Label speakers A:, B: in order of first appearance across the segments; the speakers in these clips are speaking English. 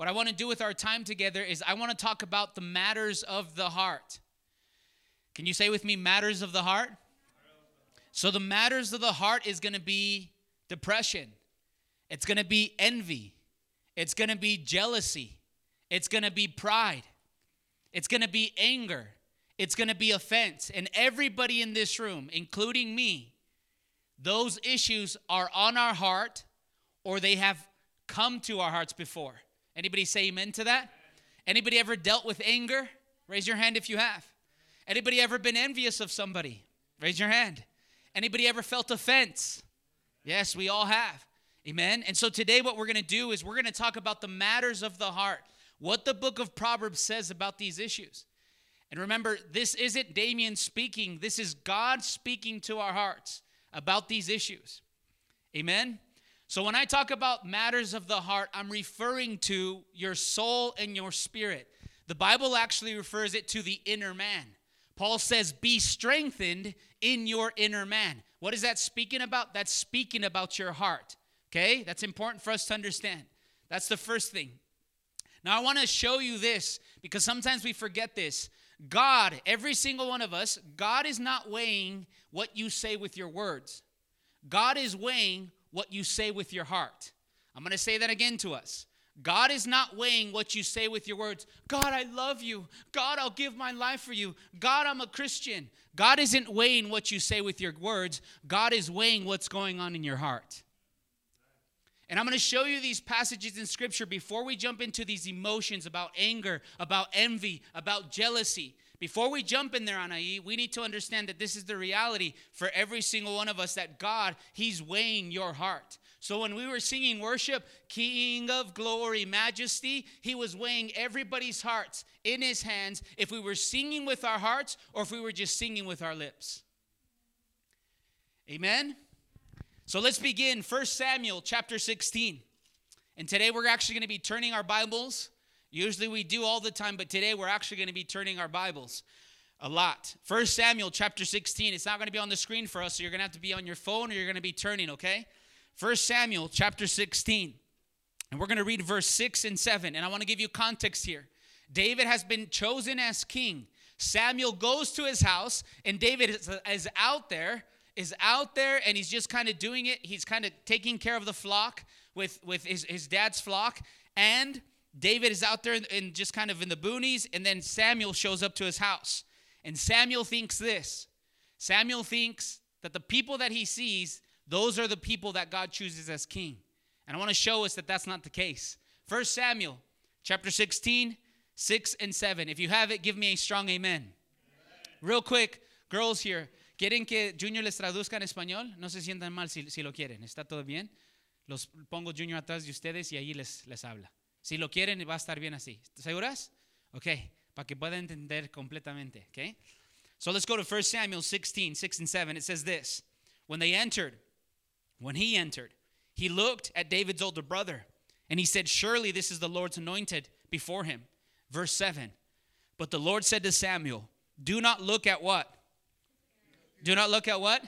A: what I want to do with our time together is I want to talk about the matters of the heart. Can you say with me, matters of the heart? So, the matters of the heart is going to be depression, it's going to be envy, it's going to be jealousy, it's going to be pride, it's going to be anger, it's going to be offense. And everybody in this room, including me, those issues are on our heart or they have come to our hearts before. Anybody say amen to that? Anybody ever dealt with anger? Raise your hand if you have. Anybody ever been envious of somebody? Raise your hand. Anybody ever felt offense? Yes, we all have. Amen. And so today what we're going to do is we're going to talk about the matters of the heart. What the book of Proverbs says about these issues. And remember, this isn't Damien speaking, this is God speaking to our hearts about these issues. Amen. So when I talk about matters of the heart, I'm referring to your soul and your spirit. The Bible actually refers it to the inner man. Paul says, Be strengthened in your inner man. What is that speaking about? That's speaking about your heart. Okay? That's important for us to understand. That's the first thing. Now, I want to show you this because sometimes we forget this. God, every single one of us, God is not weighing what you say with your words, God is weighing what you say with your heart. I'm going to say that again to us. God is not weighing what you say with your words. God, I love you. God, I'll give my life for you. God, I'm a Christian. God isn't weighing what you say with your words. God is weighing what's going on in your heart. And I'm going to show you these passages in scripture before we jump into these emotions about anger, about envy, about jealousy. Before we jump in there, Anaí, we need to understand that this is the reality for every single one of us that God, He's weighing your heart. So when we were singing worship, King of glory, majesty, He was weighing everybody's hearts in His hands if we were singing with our hearts or if we were just singing with our lips. Amen? So let's begin 1 Samuel chapter 16. And today we're actually going to be turning our Bibles Usually we do all the time, but today we're actually going to be turning our Bibles a lot. First Samuel chapter 16. It's not going to be on the screen for us, so you're going to have to be on your phone or you're going to be turning, okay? First Samuel chapter 16. And we're going to read verse 6 and 7. And I want to give you context here. David has been chosen as king. Samuel goes to his house, and David is, is out there, is out there, and he's just kind of doing it. He's kind of taking care of the flock with, with his, his dad's flock. And David is out there and just kind of in the boonies, and then Samuel shows up to his house. And Samuel thinks this Samuel thinks that the people that he sees, those are the people that God chooses as king. And I want to show us that that's not the case. First Samuel chapter 16, 6 and 7. If you have it, give me a strong amen. Real quick, girls here, ¿quieren que Junior les traduzca en español? No se sientan mal si, si lo quieren. ¿Está todo bien? Los pongo Junior atrás de ustedes y ahí les, les habla. Si lo quieren, va a estar bien así. ¿Seguras? Ok, para que puedan entender completamente. Okay? So let's go to 1 Samuel 16, 6 and 7. It says this When they entered, when he entered, he looked at David's older brother and he said, Surely this is the Lord's anointed before him. Verse 7. But the Lord said to Samuel, Do not look at what? Do not look at what?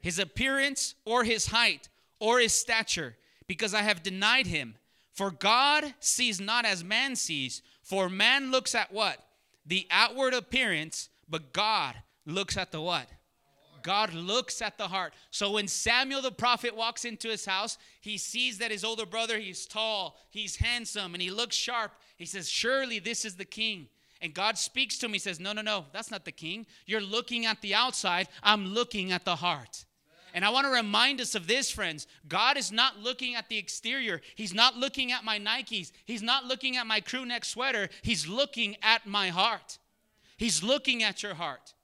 A: His appearance or his height or his stature, because I have denied him. For God sees not as man sees, for man looks at what? The outward appearance, but God looks at the what? God looks at the heart. So when Samuel the prophet walks into his house, he sees that his older brother, he's tall, he's handsome, and he looks sharp. He says, Surely this is the king. And God speaks to him. He says, No, no, no, that's not the king. You're looking at the outside, I'm looking at the heart. And I want to remind us of this, friends. God is not looking at the exterior. He's not looking at my Nikes. He's not looking at my crew neck sweater. He's looking at my heart. He's looking at your heart.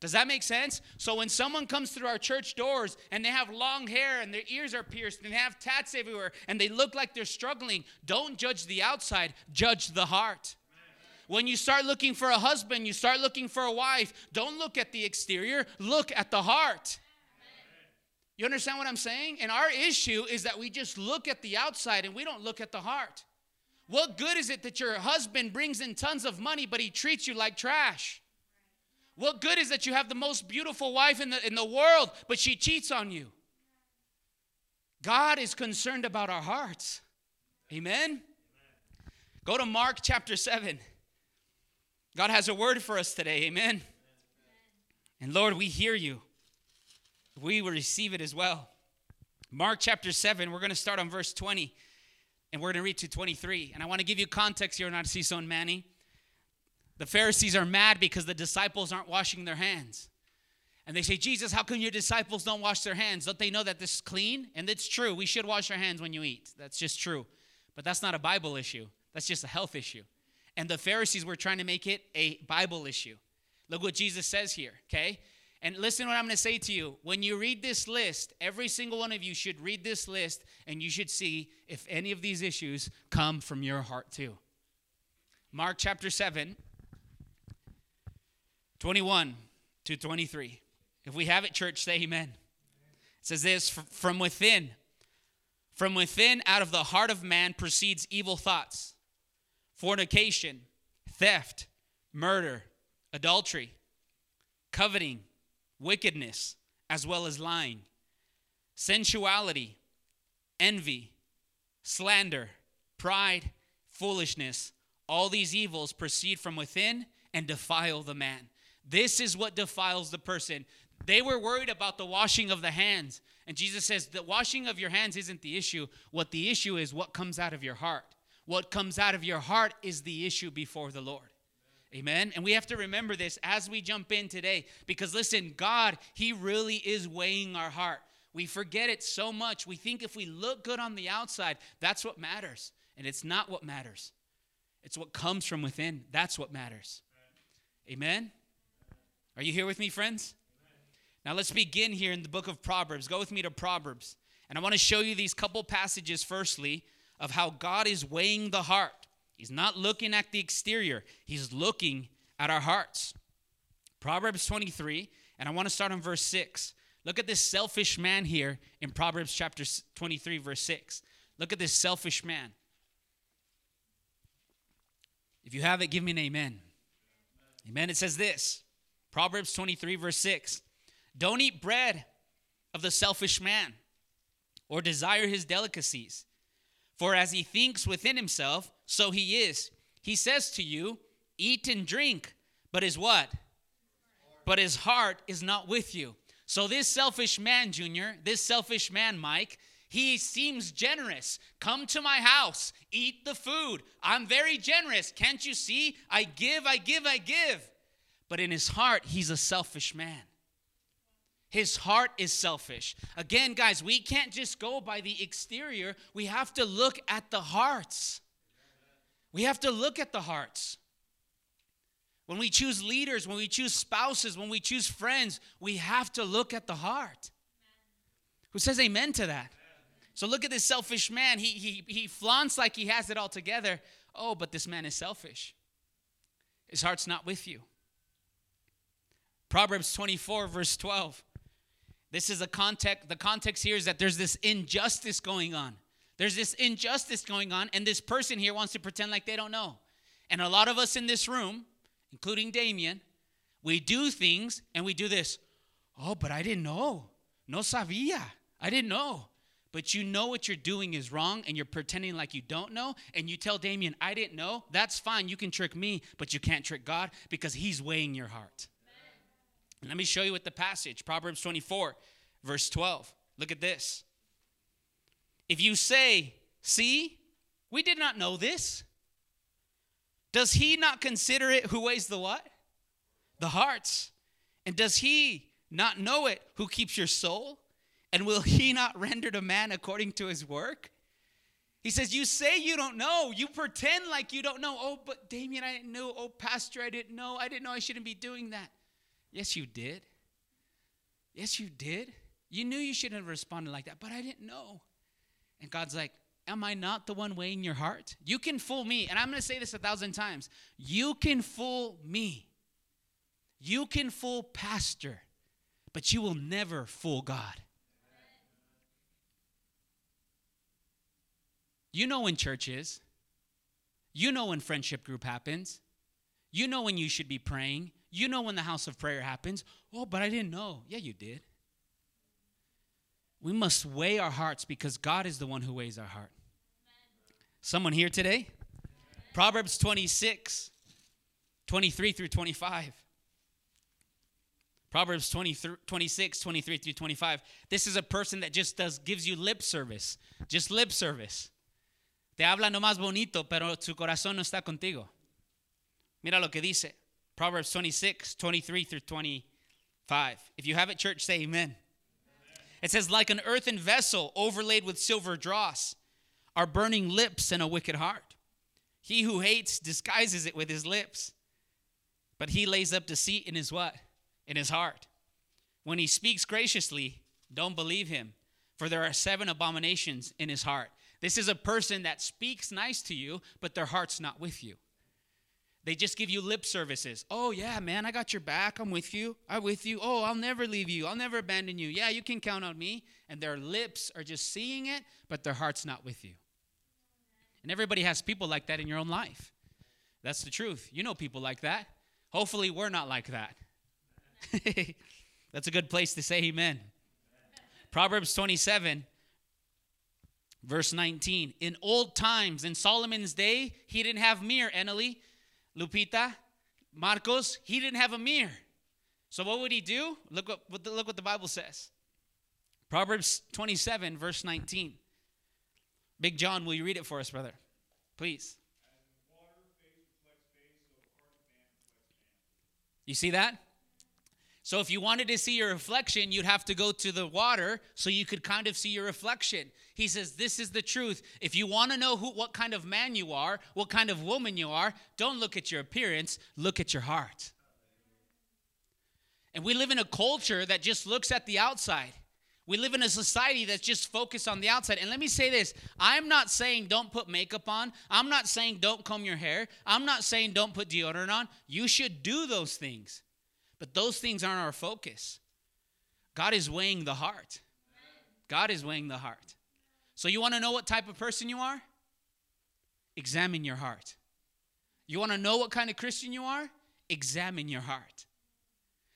A: Does that make sense? So when someone comes through our church doors and they have long hair and their ears are pierced and they have tats everywhere and they look like they're struggling, don't judge the outside, judge the heart. When you start looking for a husband, you start looking for a wife, don't look at the exterior, look at the heart. You understand what I'm saying? And our issue is that we just look at the outside and we don't look at the heart. What good is it that your husband brings in tons of money, but he treats you like trash? What good is that you have the most beautiful wife in the, in the world, but she cheats on you? God is concerned about our hearts. Amen? Go to Mark chapter 7. God has a word for us today. Amen. And Lord, we hear you. We will receive it as well. Mark chapter 7, we're going to start on verse 20 and we're going to read to 23. And I want to give you context here, Narciso and Manny. The Pharisees are mad because the disciples aren't washing their hands. And they say, Jesus, how come your disciples don't wash their hands? Don't they know that this is clean? And it's true. We should wash our hands when you eat. That's just true. But that's not a Bible issue, that's just a health issue. And the Pharisees were trying to make it a Bible issue. Look what Jesus says here, okay? And listen what I'm going to say to you. When you read this list, every single one of you should read this list and you should see if any of these issues come from your heart too. Mark chapter 7, 21 to 23. If we have it, church, say amen. It says this from within, from within, out of the heart of man proceeds evil thoughts, fornication, theft, murder, adultery, coveting, wickedness, as well as lying, sensuality, envy, slander, pride, foolishness. All these evils proceed from within and defile the man. This is what defiles the person. They were worried about the washing of the hands. And Jesus says, the washing of your hands isn't the issue. What the issue is, what comes out of your heart. What comes out of your heart is the issue before the Lord. Amen. And we have to remember this as we jump in today because listen, God, He really is weighing our heart. We forget it so much. We think if we look good on the outside, that's what matters. And it's not what matters, it's what comes from within. That's what matters. Amen. Are you here with me, friends? Now let's begin here in the book of Proverbs. Go with me to Proverbs. And I want to show you these couple passages, firstly, of how God is weighing the heart. He's not looking at the exterior, He's looking at our hearts. Proverbs 23, and I want to start on verse 6. Look at this selfish man here in Proverbs chapter 23, verse 6. Look at this selfish man. If you have it, give me an amen. Amen. It says this Proverbs 23, verse 6. Don't eat bread of the selfish man or desire his delicacies. For as he thinks within himself, so he is. He says to you, Eat and drink, but his what? But his heart is not with you. So this selfish man, Junior, this selfish man, Mike, he seems generous. Come to my house, eat the food. I'm very generous. Can't you see? I give, I give, I give. But in his heart, he's a selfish man. His heart is selfish. Again, guys, we can't just go by the exterior. We have to look at the hearts. We have to look at the hearts. When we choose leaders, when we choose spouses, when we choose friends, we have to look at the heart. Who says amen to that? So look at this selfish man. He, he, he flaunts like he has it all together. Oh, but this man is selfish. His heart's not with you. Proverbs 24, verse 12. This is a context, the context here is that there's this injustice going on. There's this injustice going on, and this person here wants to pretend like they don't know. And a lot of us in this room, including Damien, we do things and we do this. Oh, but I didn't know. No sabía. I didn't know. But you know what you're doing is wrong and you're pretending like you don't know. And you tell Damien, I didn't know. That's fine. You can trick me, but you can't trick God because He's weighing your heart. Let me show you with the passage, Proverbs 24, verse 12. Look at this. If you say, See, we did not know this, does he not consider it who weighs the what? The hearts. And does he not know it who keeps your soul? And will he not render to man according to his work? He says, You say you don't know. You pretend like you don't know. Oh, but Damien, I didn't know. Oh, Pastor, I didn't know. I didn't know I shouldn't be doing that. Yes, you did. Yes, you did. You knew you shouldn't have responded like that, but I didn't know. And God's like, Am I not the one weighing your heart? You can fool me. And I'm going to say this a thousand times. You can fool me. You can fool Pastor, but you will never fool God. You know when church is. You know when friendship group happens. You know when you should be praying. You know when the house of prayer happens. Oh, but I didn't know. Yeah, you did. We must weigh our hearts because God is the one who weighs our heart. Someone here today? Proverbs 26, 23 through 25. Proverbs 20, 26, 23 through 25. This is a person that just does gives you lip service. Just lip service. Te habla nomás bonito, pero su corazón no está contigo. Mira lo que dice. Proverbs 26, 23 through 25. If you have it, church, say amen. It says, like an earthen vessel overlaid with silver dross are burning lips and a wicked heart. He who hates disguises it with his lips, but he lays up deceit in his what? In his heart. When he speaks graciously, don't believe him, for there are seven abominations in his heart. This is a person that speaks nice to you, but their heart's not with you. They just give you lip services. Oh, yeah, man, I got your back. I'm with you. I'm with you. Oh, I'll never leave you. I'll never abandon you. Yeah, you can count on me. And their lips are just seeing it, but their heart's not with you. And everybody has people like that in your own life. That's the truth. You know people like that. Hopefully, we're not like that. That's a good place to say amen. Proverbs 27, verse 19. In old times, in Solomon's day, he didn't have mirror, Eneli Lupita, Marcos, he didn't have a mirror. So what would he do? Look what, look what the Bible says. Proverbs 27, verse 19. Big John, will you read it for us, brother? Please. You see that? So if you wanted to see your reflection, you'd have to go to the water so you could kind of see your reflection. He says, This is the truth. If you want to know who, what kind of man you are, what kind of woman you are, don't look at your appearance, look at your heart. And we live in a culture that just looks at the outside. We live in a society that's just focused on the outside. And let me say this I'm not saying don't put makeup on. I'm not saying don't comb your hair. I'm not saying don't put deodorant on. You should do those things. But those things aren't our focus. God is weighing the heart. God is weighing the heart. So, you want to know what type of person you are? Examine your heart. You want to know what kind of Christian you are? Examine your heart.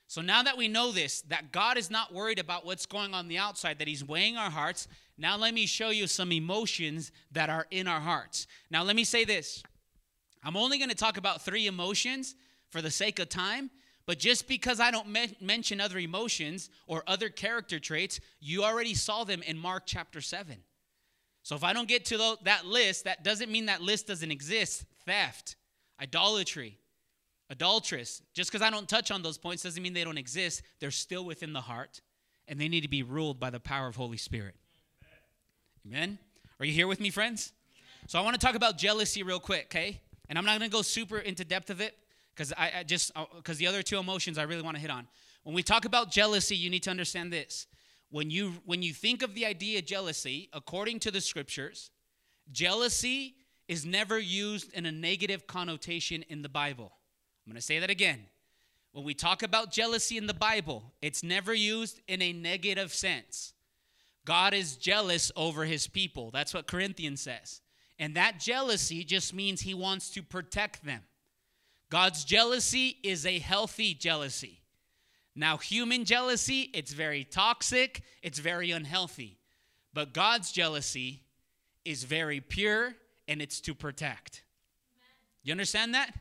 A: So, now that we know this, that God is not worried about what's going on the outside, that He's weighing our hearts, now let me show you some emotions that are in our hearts. Now, let me say this I'm only going to talk about three emotions for the sake of time but just because I don't me- mention other emotions or other character traits, you already saw them in Mark chapter 7. So if I don't get to the, that list, that doesn't mean that list doesn't exist. Theft, idolatry, adulteress. Just because I don't touch on those points doesn't mean they don't exist. They're still within the heart, and they need to be ruled by the power of Holy Spirit. Amen? Are you here with me, friends? So I want to talk about jealousy real quick, okay? And I'm not going to go super into depth of it because I, I, just because uh, the other two emotions I really want to hit on. When we talk about jealousy, you need to understand this. When you when you think of the idea of jealousy, according to the scriptures, jealousy is never used in a negative connotation in the Bible. I'm going to say that again. When we talk about jealousy in the Bible, it's never used in a negative sense. God is jealous over his people. That's what Corinthians says. And that jealousy just means he wants to protect them. God's jealousy is a healthy jealousy. Now, human jealousy, it's very toxic, it's very unhealthy. But God's jealousy is very pure and it's to protect. You understand that?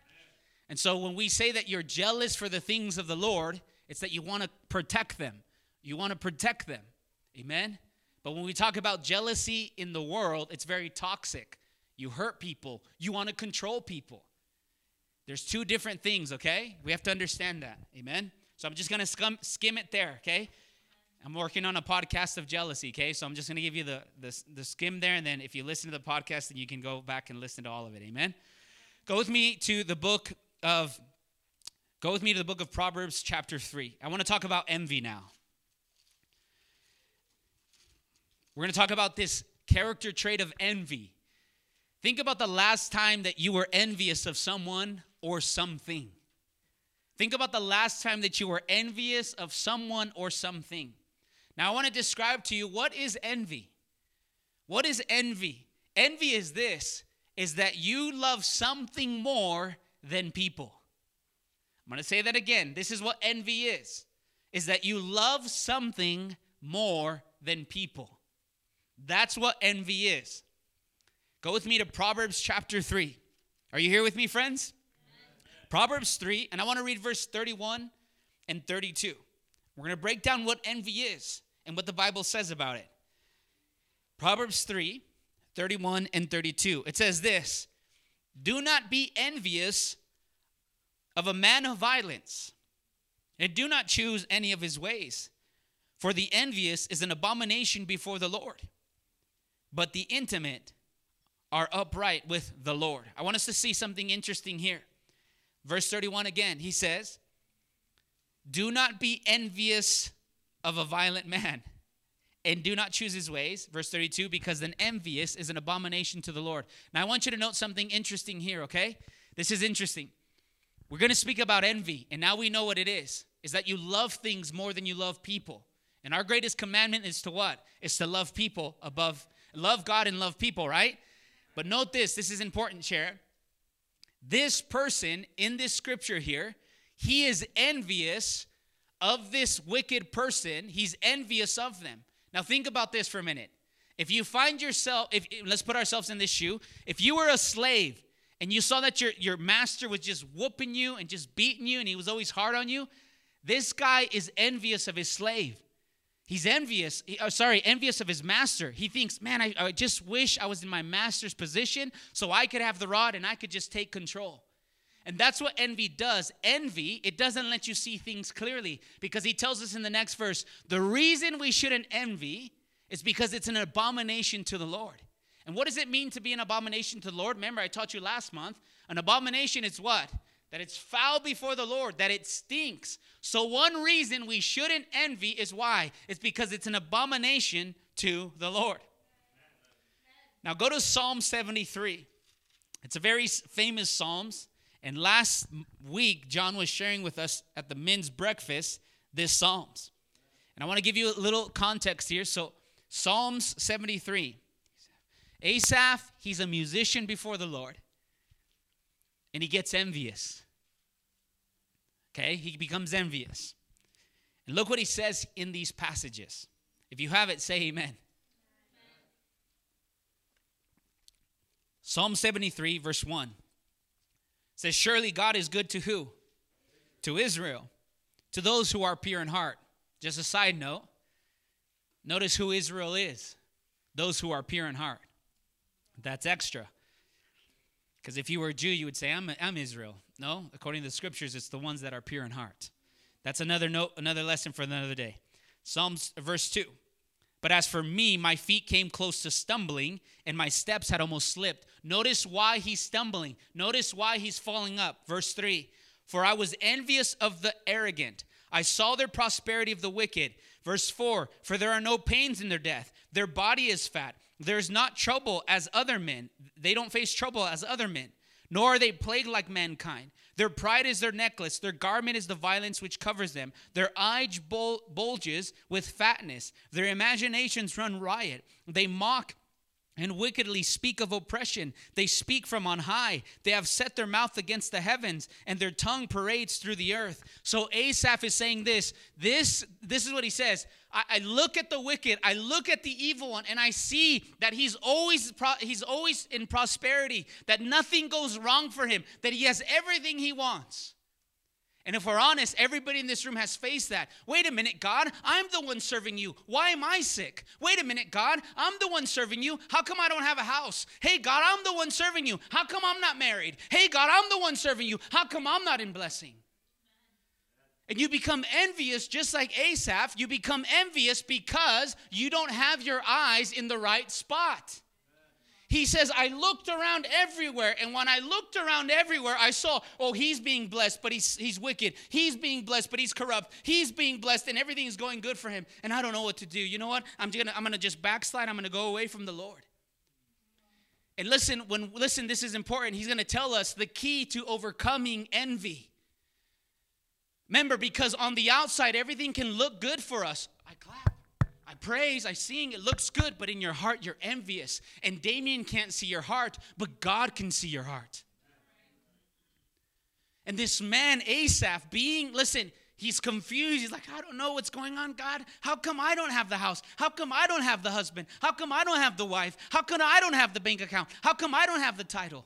A: And so when we say that you're jealous for the things of the Lord, it's that you want to protect them. You want to protect them. Amen? But when we talk about jealousy in the world, it's very toxic. You hurt people, you want to control people. There's two different things, okay? We have to understand that. Amen? So I'm just going to skim, skim it there, okay? I'm working on a podcast of jealousy, okay? So I'm just going to give you the, the, the skim there, and then if you listen to the podcast, then you can go back and listen to all of it. Amen? Go with me to the book of, go with me to the book of Proverbs, chapter 3. I want to talk about envy now. We're going to talk about this character trait of envy. Think about the last time that you were envious of someone or something. Think about the last time that you were envious of someone or something. Now, I want to describe to you what is envy. What is envy? Envy is this is that you love something more than people. I'm going to say that again. This is what envy is. Is that you love something more than people. That's what envy is. Go with me to Proverbs chapter 3. Are you here with me, friends? Proverbs 3, and I want to read verse 31 and 32. We're going to break down what envy is and what the Bible says about it. Proverbs 3, 31 and 32. It says this Do not be envious of a man of violence, and do not choose any of his ways, for the envious is an abomination before the Lord, but the intimate are upright with the Lord. I want us to see something interesting here. Verse 31 again, he says, Do not be envious of a violent man, and do not choose his ways. Verse 32, because an envious is an abomination to the Lord. Now, I want you to note something interesting here, okay? This is interesting. We're going to speak about envy, and now we know what it is is that you love things more than you love people. And our greatest commandment is to what? Is to love people above, love God and love people, right? But note this this is important, Chair. This person in this scripture here, he is envious of this wicked person. He's envious of them. Now, think about this for a minute. If you find yourself, if let's put ourselves in this shoe, if you were a slave and you saw that your, your master was just whooping you and just beating you and he was always hard on you, this guy is envious of his slave. He's envious, he, oh, sorry, envious of his master. He thinks, man, I, I just wish I was in my master's position so I could have the rod and I could just take control. And that's what envy does. Envy, it doesn't let you see things clearly because he tells us in the next verse the reason we shouldn't envy is because it's an abomination to the Lord. And what does it mean to be an abomination to the Lord? Remember, I taught you last month. An abomination is what? That it's foul before the Lord, that it stinks. So, one reason we shouldn't envy is why? It's because it's an abomination to the Lord. Now, go to Psalm 73. It's a very famous Psalms. And last week, John was sharing with us at the men's breakfast this Psalms. And I want to give you a little context here. So, Psalms 73. Asaph, he's a musician before the Lord and he gets envious. Okay, he becomes envious. And look what he says in these passages. If you have it, say amen. amen. Psalm 73, verse 1 says, Surely God is good to who? To Israel, to those who are pure in heart. Just a side note, notice who Israel is those who are pure in heart. That's extra. Because if you were a Jew, you would say, I'm, I'm Israel. No, according to the scriptures, it's the ones that are pure in heart. That's another note, another lesson for another day. Psalms verse 2. But as for me, my feet came close to stumbling, and my steps had almost slipped. Notice why he's stumbling. Notice why he's falling up. Verse 3 For I was envious of the arrogant. I saw their prosperity of the wicked. Verse 4 For there are no pains in their death, their body is fat. There's not trouble as other men. They don't face trouble as other men, nor are they plagued like mankind. Their pride is their necklace. Their garment is the violence which covers them. Their eyes bulges with fatness. Their imaginations run riot. They mock and wickedly speak of oppression. They speak from on high. They have set their mouth against the heavens, and their tongue parades through the earth. So Asaph is saying this. This, this is what he says. I, I look at the wicked, I look at the evil one, and I see that he's always he's always in prosperity, that nothing goes wrong for him, that he has everything he wants. And if we're honest, everybody in this room has faced that. Wait a minute, God, I'm the one serving you. Why am I sick? Wait a minute, God, I'm the one serving you. How come I don't have a house? Hey, God, I'm the one serving you. How come I'm not married? Hey, God, I'm the one serving you. How come I'm not in blessing? And you become envious just like Asaph. You become envious because you don't have your eyes in the right spot. He says, I looked around everywhere, and when I looked around everywhere, I saw, oh, he's being blessed, but he's, he's wicked. He's being blessed, but he's corrupt. He's being blessed, and everything's going good for him. And I don't know what to do. You know what? I'm gonna, I'm gonna just backslide. I'm gonna go away from the Lord. And listen, when listen, this is important. He's gonna tell us the key to overcoming envy. Remember, because on the outside, everything can look good for us. I clap. I praise, I sing, it looks good, but in your heart you're envious. And Damien can't see your heart, but God can see your heart. And this man, Asaph, being, listen, he's confused. He's like, I don't know what's going on, God. How come I don't have the house? How come I don't have the husband? How come I don't have the wife? How come I don't have the bank account? How come I don't have the title?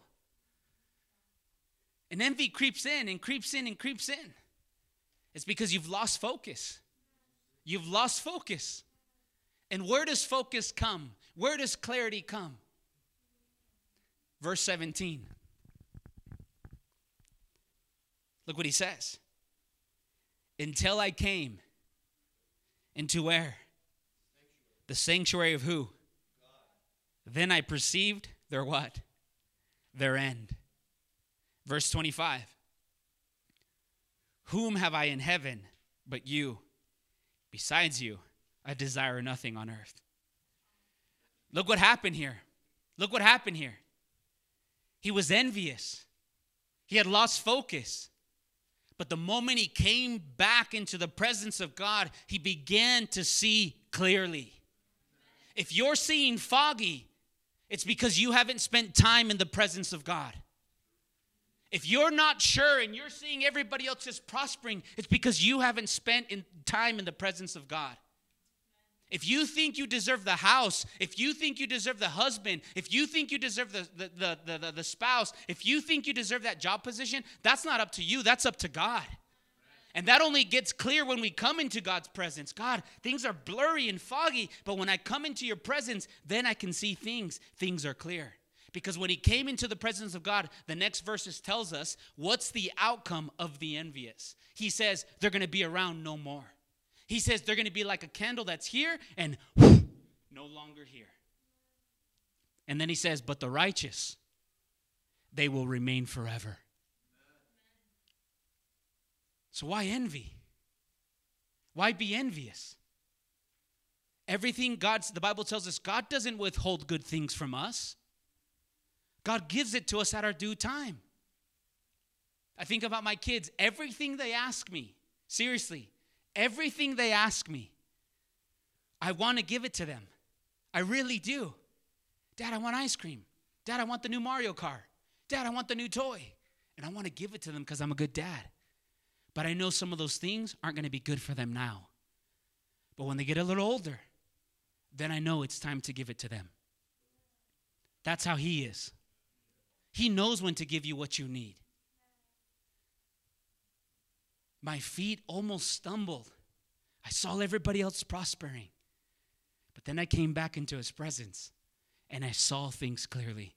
A: And envy creeps in and creeps in and creeps in. It's because you've lost focus. You've lost focus. And where does focus come? Where does clarity come? Verse 17. Look what he says. Until I came into where? The sanctuary of who? Then I perceived their what? Their end. Verse 25 Whom have I in heaven but you? Besides you, I desire nothing on earth. Look what happened here. Look what happened here. He was envious, he had lost focus. But the moment he came back into the presence of God, he began to see clearly. If you're seeing foggy, it's because you haven't spent time in the presence of God. If you're not sure and you're seeing everybody else is prospering, it's because you haven't spent in time in the presence of God. If you think you deserve the house, if you think you deserve the husband, if you think you deserve the, the, the, the, the spouse, if you think you deserve that job position, that's not up to you, that's up to God. And that only gets clear when we come into God's presence. God, things are blurry and foggy, but when I come into your presence, then I can see things. Things are clear. Because when he came into the presence of God, the next verses tells us what's the outcome of the envious. He says they're going to be around no more. He says they're going to be like a candle that's here and whoosh, no longer here. And then he says, but the righteous, they will remain forever. So why envy? Why be envious? Everything God's the Bible tells us God doesn't withhold good things from us. God gives it to us at our due time. I think about my kids, everything they ask me, seriously, everything they ask me, I want to give it to them. I really do. Dad, I want ice cream. Dad, I want the new Mario car. Dad, I want the new toy. And I want to give it to them because I'm a good dad. But I know some of those things aren't going to be good for them now. But when they get a little older, then I know it's time to give it to them. That's how He is. He knows when to give you what you need. My feet almost stumbled. I saw everybody else prospering. But then I came back into His presence and I saw things clearly.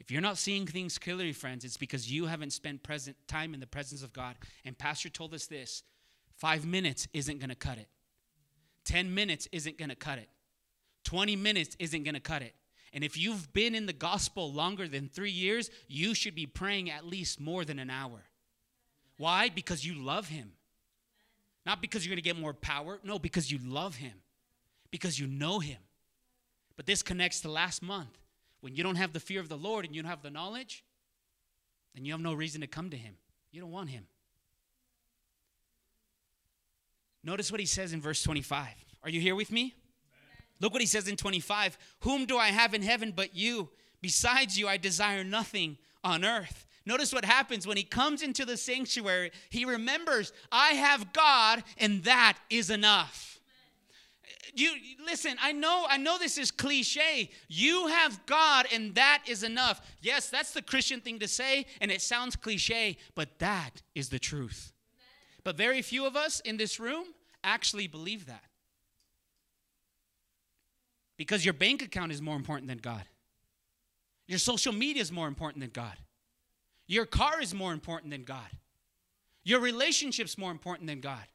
A: If you're not seeing things clearly, friends, it's because you haven't spent present time in the presence of God. And Pastor told us this five minutes isn't going to cut it, 10 minutes isn't going to cut it, 20 minutes isn't going to cut it. And if you've been in the gospel longer than three years, you should be praying at least more than an hour. Why? Because you love Him. Not because you're going to get more power. No, because you love Him. Because you know Him. But this connects to last month. When you don't have the fear of the Lord and you don't have the knowledge, then you have no reason to come to Him. You don't want Him. Notice what He says in verse 25. Are you here with me? Look what He says in 25 Whom do I have in heaven but you? Besides you, I desire nothing on earth. Notice what happens when he comes into the sanctuary. He remembers, I have God, and that is enough you listen i know i know this is cliche you have god and that is enough yes that's the christian thing to say and it sounds cliche but that is the truth but very few of us in this room actually believe that because your bank account is more important than god your social media is more important than god your car is more important than god your relationship's more important than god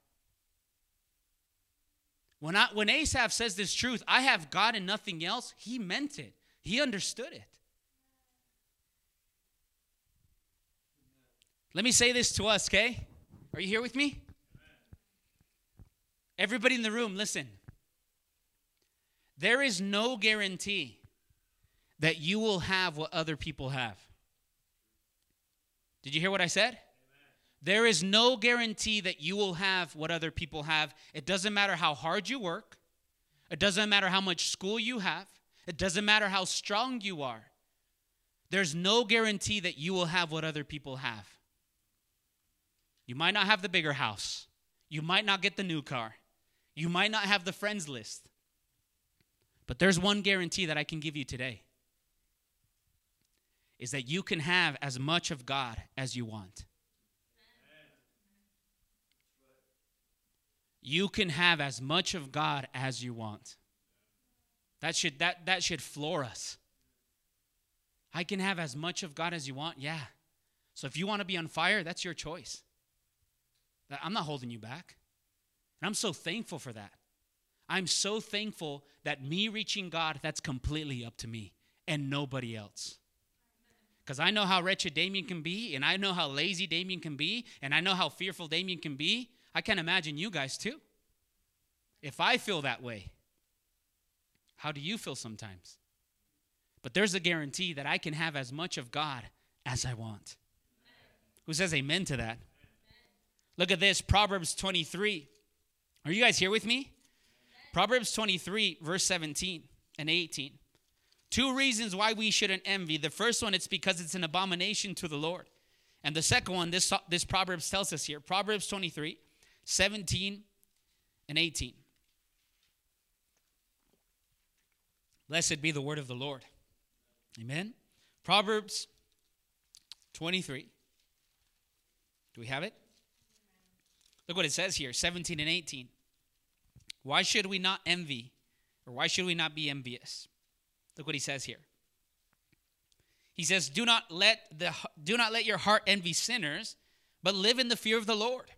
A: when, I, when Asaph says this truth, I have God and nothing else, he meant it. He understood it. Let me say this to us, okay? Are you here with me? Everybody in the room, listen. There is no guarantee that you will have what other people have. Did you hear what I said? There is no guarantee that you will have what other people have. It doesn't matter how hard you work, it doesn't matter how much school you have, it doesn't matter how strong you are. There's no guarantee that you will have what other people have. You might not have the bigger house, you might not get the new car, you might not have the friends list. But there's one guarantee that I can give you today. is that you can have as much of God as you want. You can have as much of God as you want. That should that that should floor us. I can have as much of God as you want. Yeah. So if you want to be on fire, that's your choice. I'm not holding you back. And I'm so thankful for that. I'm so thankful that me reaching God, that's completely up to me and nobody else. Because I know how wretched Damien can be, and I know how lazy Damien can be, and I know how fearful Damien can be. I can't imagine you guys too. If I feel that way, how do you feel sometimes? But there's a guarantee that I can have as much of God as I want. Who says amen to that? Look at this Proverbs 23. Are you guys here with me? Proverbs 23, verse 17 and 18. Two reasons why we shouldn't envy. The first one, it's because it's an abomination to the Lord. And the second one, this, this Proverbs tells us here Proverbs 23, 17 and 18. Blessed be the word of the Lord. Amen. Proverbs 23. Do we have it? Look what it says here 17 and 18. Why should we not envy, or why should we not be envious? Look what he says here. He says, "Do not let the do not let your heart envy sinners, but live in the fear of the Lord.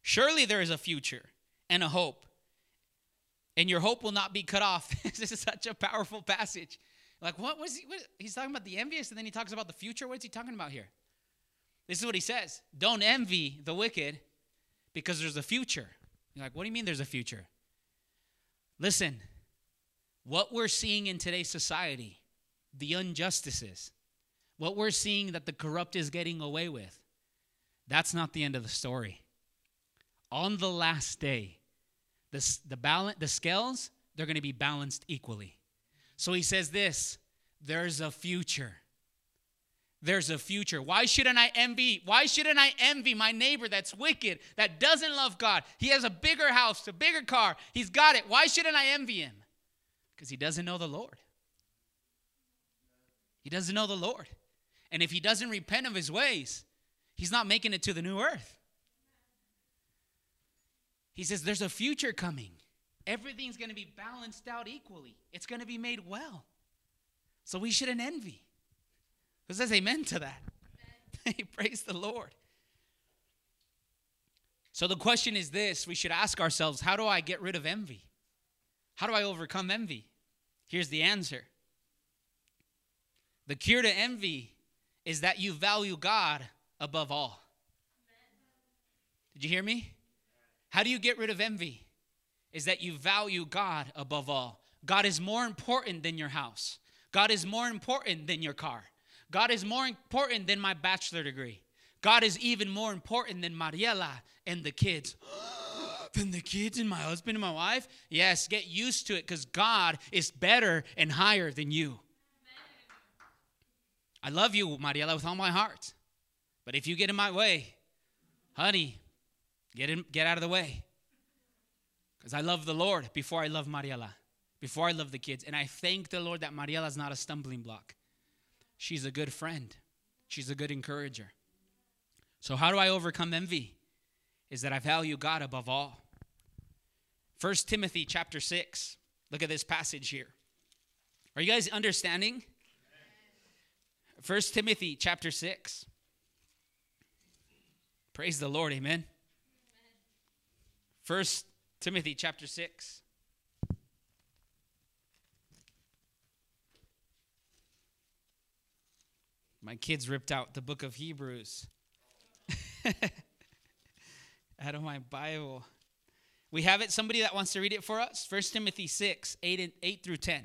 A: Surely there is a future and a hope, and your hope will not be cut off." this is such a powerful passage. Like, what was he? What, he's talking about the envious, and then he talks about the future. What's he talking about here? This is what he says: Don't envy the wicked, because there's a future. You're like, what do you mean there's a future? Listen, what we're seeing in today's society, the injustices, what we're seeing that the corrupt is getting away with, that's not the end of the story. On the last day, the, the, balance, the scales, they're going to be balanced equally. So he says this there's a future there's a future. Why shouldn't I envy? Why shouldn't I envy my neighbor that's wicked, that doesn't love God? He has a bigger house, a bigger car. He's got it. Why shouldn't I envy him? Because he doesn't know the Lord. He doesn't know the Lord. And if he doesn't repent of his ways, he's not making it to the new earth. He says there's a future coming. Everything's going to be balanced out equally. It's going to be made well. So we shouldn't envy. Who says amen to that? Praise the Lord. So the question is this we should ask ourselves how do I get rid of envy? How do I overcome envy? Here's the answer the cure to envy is that you value God above all. Did you hear me? How do you get rid of envy? Is that you value God above all. God is more important than your house. God is more important than your car. God is more important than my bachelor degree. God is even more important than Mariela and the kids. than the kids and my husband and my wife? Yes, get used to it because God is better and higher than you. I love you, Mariela, with all my heart. But if you get in my way, honey, get in, get out of the way. Because I love the Lord before I love Mariela, before I love the kids. And I thank the Lord that Mariela is not a stumbling block. She's a good friend, she's a good encourager. So, how do I overcome envy? Is that I value God above all. First Timothy chapter 6. Look at this passage here. Are you guys understanding? First Timothy chapter 6. Praise the Lord, amen. First Timothy chapter 6. My kids ripped out the book of Hebrews out of my Bible. We have it. Somebody that wants to read it for us? 1 Timothy 6, 8, and 8 through 10.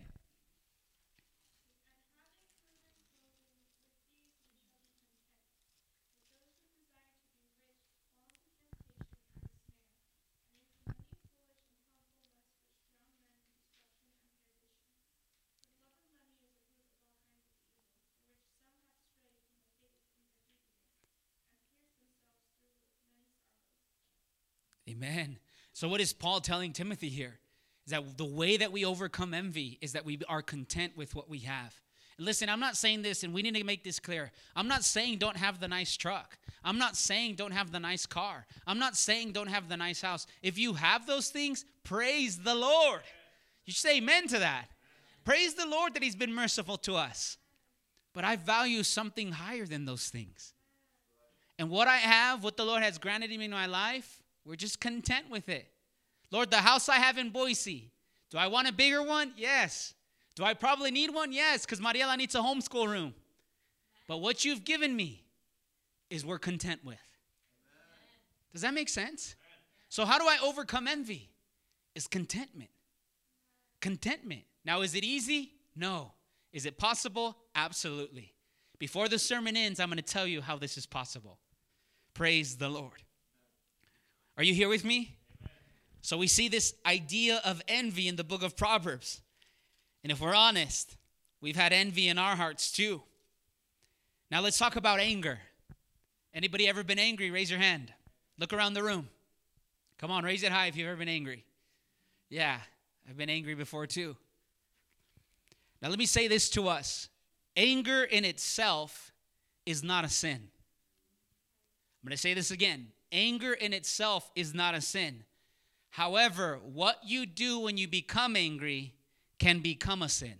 A: Amen. So, what is Paul telling Timothy here? Is that the way that we overcome envy is that we are content with what we have. Listen, I'm not saying this, and we need to make this clear. I'm not saying don't have the nice truck. I'm not saying don't have the nice car. I'm not saying don't have the nice house. If you have those things, praise the Lord. You say amen to that. Praise the Lord that He's been merciful to us. But I value something higher than those things. And what I have, what the Lord has granted me in my life, we're just content with it. Lord, the house I have in Boise, do I want a bigger one? Yes. Do I probably need one? Yes, because Mariela needs a homeschool room. But what you've given me is we're content with. Does that make sense? So, how do I overcome envy? Is contentment. Contentment. Now, is it easy? No. Is it possible? Absolutely. Before the sermon ends, I'm going to tell you how this is possible. Praise the Lord. Are you here with me? So, we see this idea of envy in the book of Proverbs. And if we're honest, we've had envy in our hearts too. Now let's talk about anger. Anybody ever been angry? Raise your hand. Look around the room. Come on, raise it high if you've ever been angry. Yeah, I've been angry before too. Now let me say this to us. Anger in itself is not a sin. I'm going to say this again. Anger in itself is not a sin. However, what you do when you become angry can become a sin.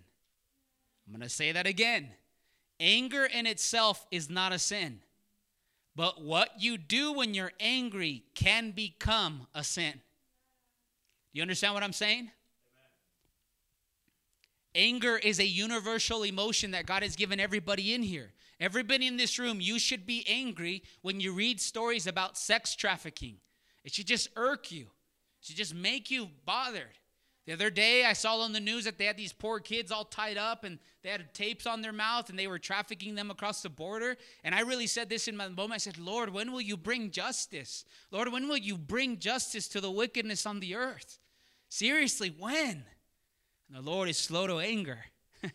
A: I'm going to say that again. Anger in itself is not a sin, but what you do when you're angry can become a sin. Do you understand what I'm saying? Amen. Anger is a universal emotion that God has given everybody in here. Everybody in this room, you should be angry when you read stories about sex trafficking. It should just irk you, it should just make you bothered. The other day, I saw on the news that they had these poor kids all tied up and they had tapes on their mouth and they were trafficking them across the border. And I really said this in my moment. I said, Lord, when will you bring justice? Lord, when will you bring justice to the wickedness on the earth? Seriously, when? And the Lord is slow to anger.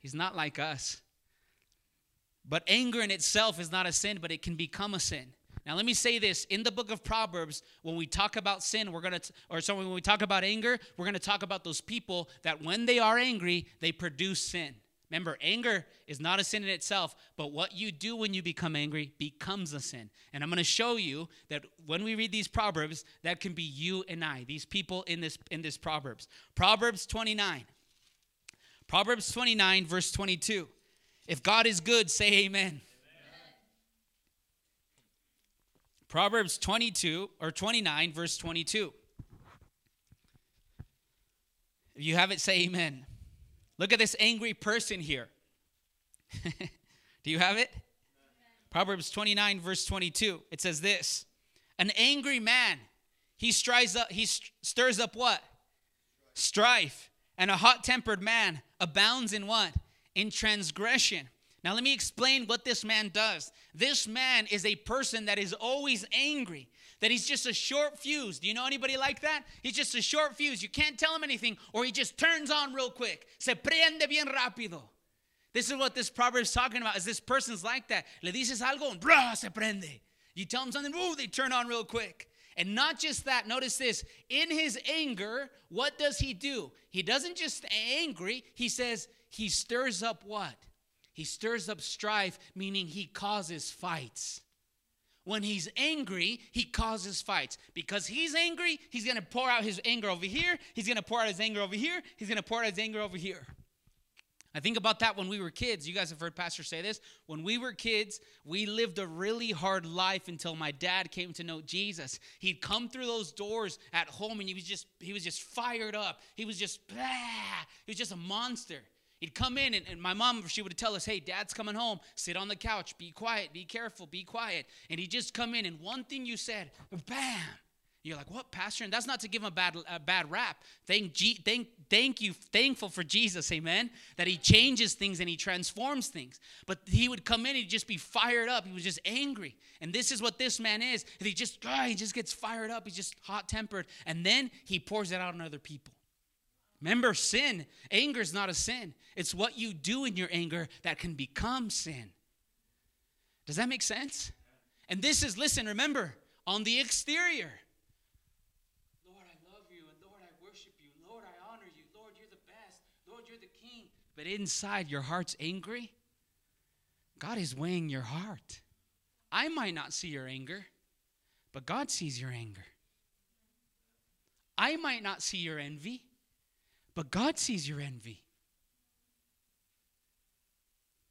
A: He's not like us. But anger in itself is not a sin, but it can become a sin. Now, let me say this. In the book of Proverbs, when we talk about sin, we're going to, or sorry, when we talk about anger, we're going to talk about those people that when they are angry, they produce sin. Remember, anger is not a sin in itself, but what you do when you become angry becomes a sin. And I'm going to show you that when we read these proverbs, that can be you and I, these people in this in this proverbs. Proverbs 29. Proverbs 29 verse 22. If God is good, say amen. Proverbs 22 or 29, verse 22. If you have it, say amen. Look at this angry person here. Do you have it? Amen. Proverbs 29, verse 22. It says this An angry man, he, strives up, he stirs up what? Strife. And a hot tempered man abounds in what? In transgression. Now, let me explain what this man does. This man is a person that is always angry, that he's just a short fuse. Do you know anybody like that? He's just a short fuse. You can't tell him anything, or he just turns on real quick. Se prende bien rápido. This is what this proverb is talking about. Is this person's like that? Le dices algo, blah, se prende. You tell them something, ooh, they turn on real quick. And not just that, notice this. In his anger, what does he do? He doesn't just angry, he says he stirs up what? He stirs up strife, meaning he causes fights. When he's angry, he causes fights. Because he's angry, he's going to pour out his anger over here. He's going to pour out his anger over here. He's going to pour out his anger over here. I think about that when we were kids. You guys have heard Pastor say this. When we were kids, we lived a really hard life until my dad came to know Jesus. He'd come through those doors at home and he was just he was just fired up. He was just blah. He was just a monster. He'd come in, and, and, my mom, she would tell us, Hey, dad's coming home. Sit on the couch. Be quiet. Be careful. Be quiet. And he'd just come in, and one thing you said, bam. You're like, What, Pastor? And that's not to give him a bad, a bad rap. Thank, G, thank, thank you, thankful for Jesus, amen, that he changes things and he transforms things. But he would come in, he'd just be fired up. He was just angry. And this is what this man is. He just, oh, he just gets fired up. He's just hot tempered. And then he pours it out on other people. Remember, sin, anger is not a sin. It's what you do in your anger that can become sin. Does that make sense? And this is, listen, remember, on the exterior. Lord, I love you, and Lord, I worship you. Lord, I honor you. Lord, you're the best. Lord, you're the king. but inside your heart's angry, God is weighing your heart. I might not see your anger, but God sees your anger. I might not see your envy, but God sees your envy.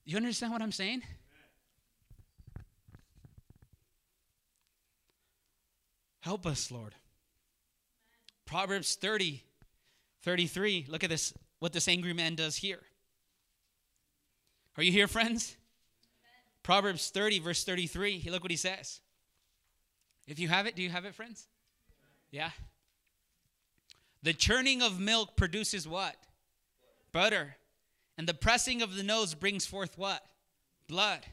A: You understand what I'm saying? Help us, Lord. Proverbs 30, 33. Look at this, what this angry man does here. Are you here, friends? Proverbs 30, verse 33. Look what he says. If you have it, do you have it, friends? Yeah. The churning of milk produces what? Butter. And the pressing of the nose brings forth what? Blood.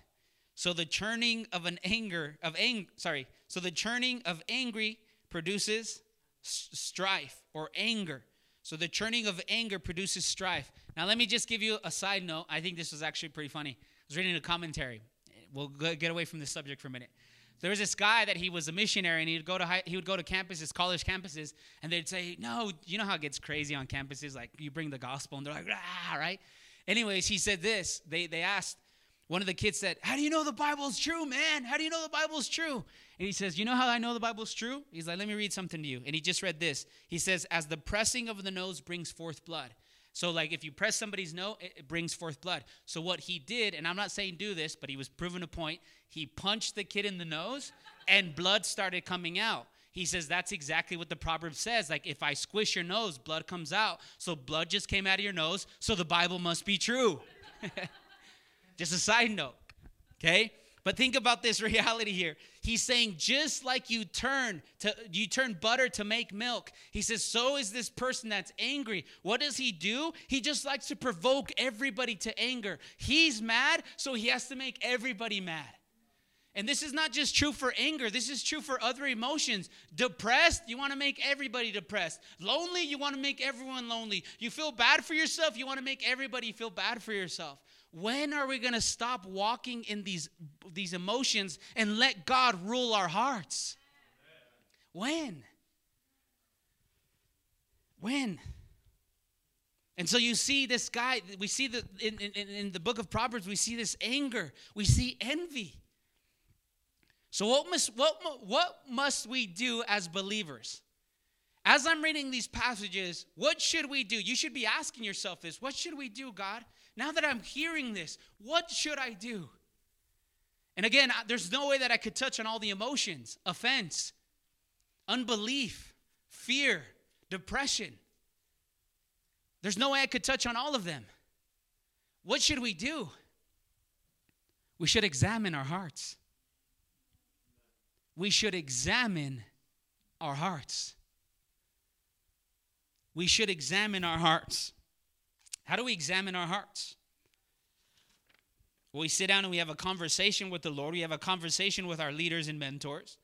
A: So the churning of an anger of ang sorry. So the churning of angry produces strife or anger. So the churning of anger produces strife. Now let me just give you a side note. I think this was actually pretty funny. I was reading a commentary. We'll get away from this subject for a minute. There was this guy that he was a missionary, and he'd go to high, he would go to campuses, college campuses, and they'd say, "No, you know how it gets crazy on campuses. Like you bring the gospel, and they're like, ah, right." Anyways, he said this. They they asked one of the kids said, "How do you know the Bible's true, man? How do you know the Bible's true?" And he says, "You know how I know the Bible's true?" He's like, "Let me read something to you." And he just read this. He says, "As the pressing of the nose brings forth blood." So, like, if you press somebody's nose, it brings forth blood. So, what he did, and I'm not saying do this, but he was proven a point, he punched the kid in the nose and blood started coming out. He says that's exactly what the proverb says. Like, if I squish your nose, blood comes out. So, blood just came out of your nose, so the Bible must be true. just a side note, okay? But think about this reality here. He's saying just like you turn to you turn butter to make milk. He says so is this person that's angry. What does he do? He just likes to provoke everybody to anger. He's mad, so he has to make everybody mad. And this is not just true for anger, this is true for other emotions. Depressed, you want to make everybody depressed. Lonely, you want to make everyone lonely. You feel bad for yourself, you want to make everybody feel bad for yourself. When are we going to stop walking in these, these emotions and let God rule our hearts? When? When? And so you see this guy, we see the in, in, in, the book of Proverbs, we see this anger, we see envy. So what must what what must we do as believers? As I'm reading these passages, what should we do? You should be asking yourself this. What should we do, God? Now that I'm hearing this, what should I do? And again, there's no way that I could touch on all the emotions offense, unbelief, fear, depression. There's no way I could touch on all of them. What should we do? We should examine our hearts. We should examine our hearts. We should examine our hearts. How do we examine our hearts? Well, we sit down and we have a conversation with the Lord. We have a conversation with our leaders and mentors.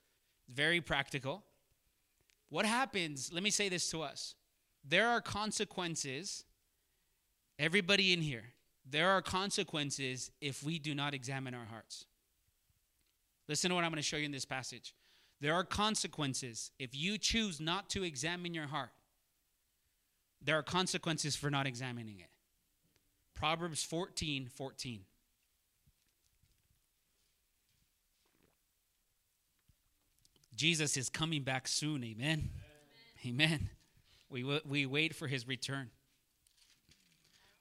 A: It's very practical. What happens? Let me say this to us. There are consequences, everybody in here, there are consequences if we do not examine our hearts. Listen to what I'm going to show you in this passage. There are consequences if you choose not to examine your heart. There are consequences for not examining it. Proverbs 14 14. Jesus is coming back soon. Amen. Amen. Amen. We, we wait for his return.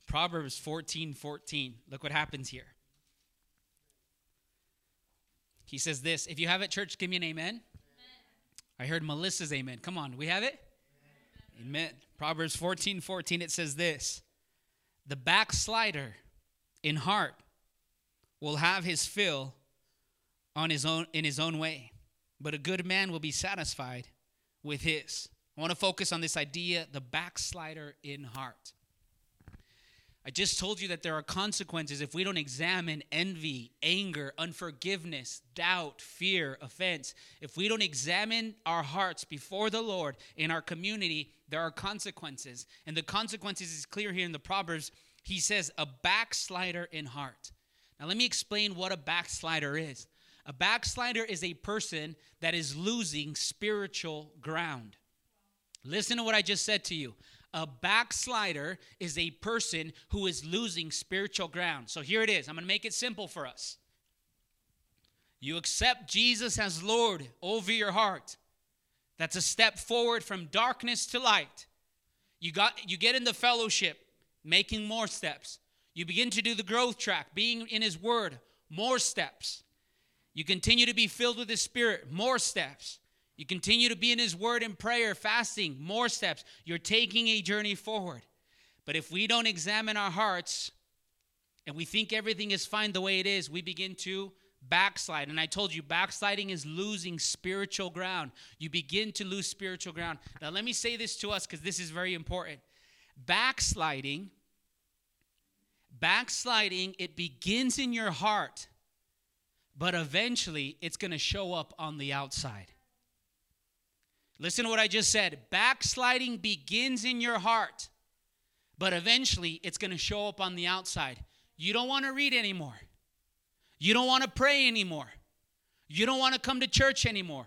A: Proverbs 14 14. Look what happens here. He says this. If you have it, church, give me an amen. amen. I heard Melissa's amen. Come on, we have it? Amen. amen. Proverbs 14 14, it says this the backslider in heart will have his fill on his own in his own way, but a good man will be satisfied with his. I want to focus on this idea the backslider in heart. I just told you that there are consequences if we don't examine envy, anger, unforgiveness, doubt, fear, offense. If we don't examine our hearts before the Lord in our community, there are consequences. And the consequences is clear here in the Proverbs. He says, a backslider in heart. Now, let me explain what a backslider is. A backslider is a person that is losing spiritual ground. Listen to what I just said to you. A backslider is a person who is losing spiritual ground. So here it is. I'm going to make it simple for us. You accept Jesus as Lord over your heart. That's a step forward from darkness to light. You got you get in the fellowship, making more steps. You begin to do the growth track, being in his word, more steps. You continue to be filled with his spirit, more steps. You continue to be in his word and prayer, fasting, more steps. You're taking a journey forward. But if we don't examine our hearts and we think everything is fine the way it is, we begin to backslide. And I told you, backsliding is losing spiritual ground. You begin to lose spiritual ground. Now, let me say this to us because this is very important. Backsliding, backsliding, it begins in your heart, but eventually it's going to show up on the outside. Listen to what I just said. Backsliding begins in your heart, but eventually it's going to show up on the outside. You don't want to read anymore. You don't want to pray anymore. You don't want to come to church anymore.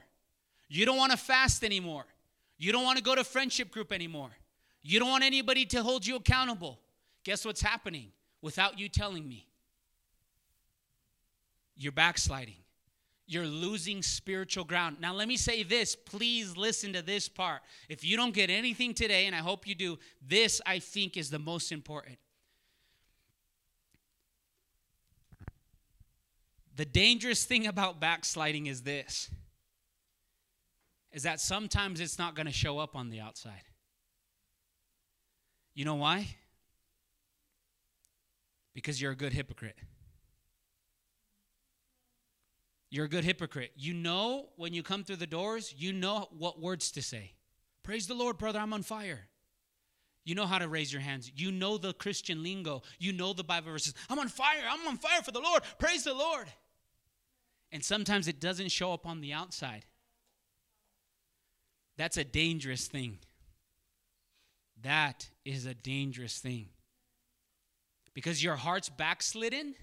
A: You don't want to fast anymore. You don't want to go to friendship group anymore. You don't want anybody to hold you accountable. Guess what's happening without you telling me? You're backsliding. You're losing spiritual ground. Now, let me say this. Please listen to this part. If you don't get anything today, and I hope you do, this I think is the most important. The dangerous thing about backsliding is this is that sometimes it's not going to show up on the outside. You know why? Because you're a good hypocrite. You're a good hypocrite. You know when you come through the doors, you know what words to say. Praise the Lord, brother, I'm on fire. You know how to raise your hands. You know the Christian lingo. You know the Bible verses. I'm on fire. I'm on fire for the Lord. Praise the Lord. And sometimes it doesn't show up on the outside. That's a dangerous thing. That is a dangerous thing. Because your heart's backslidden,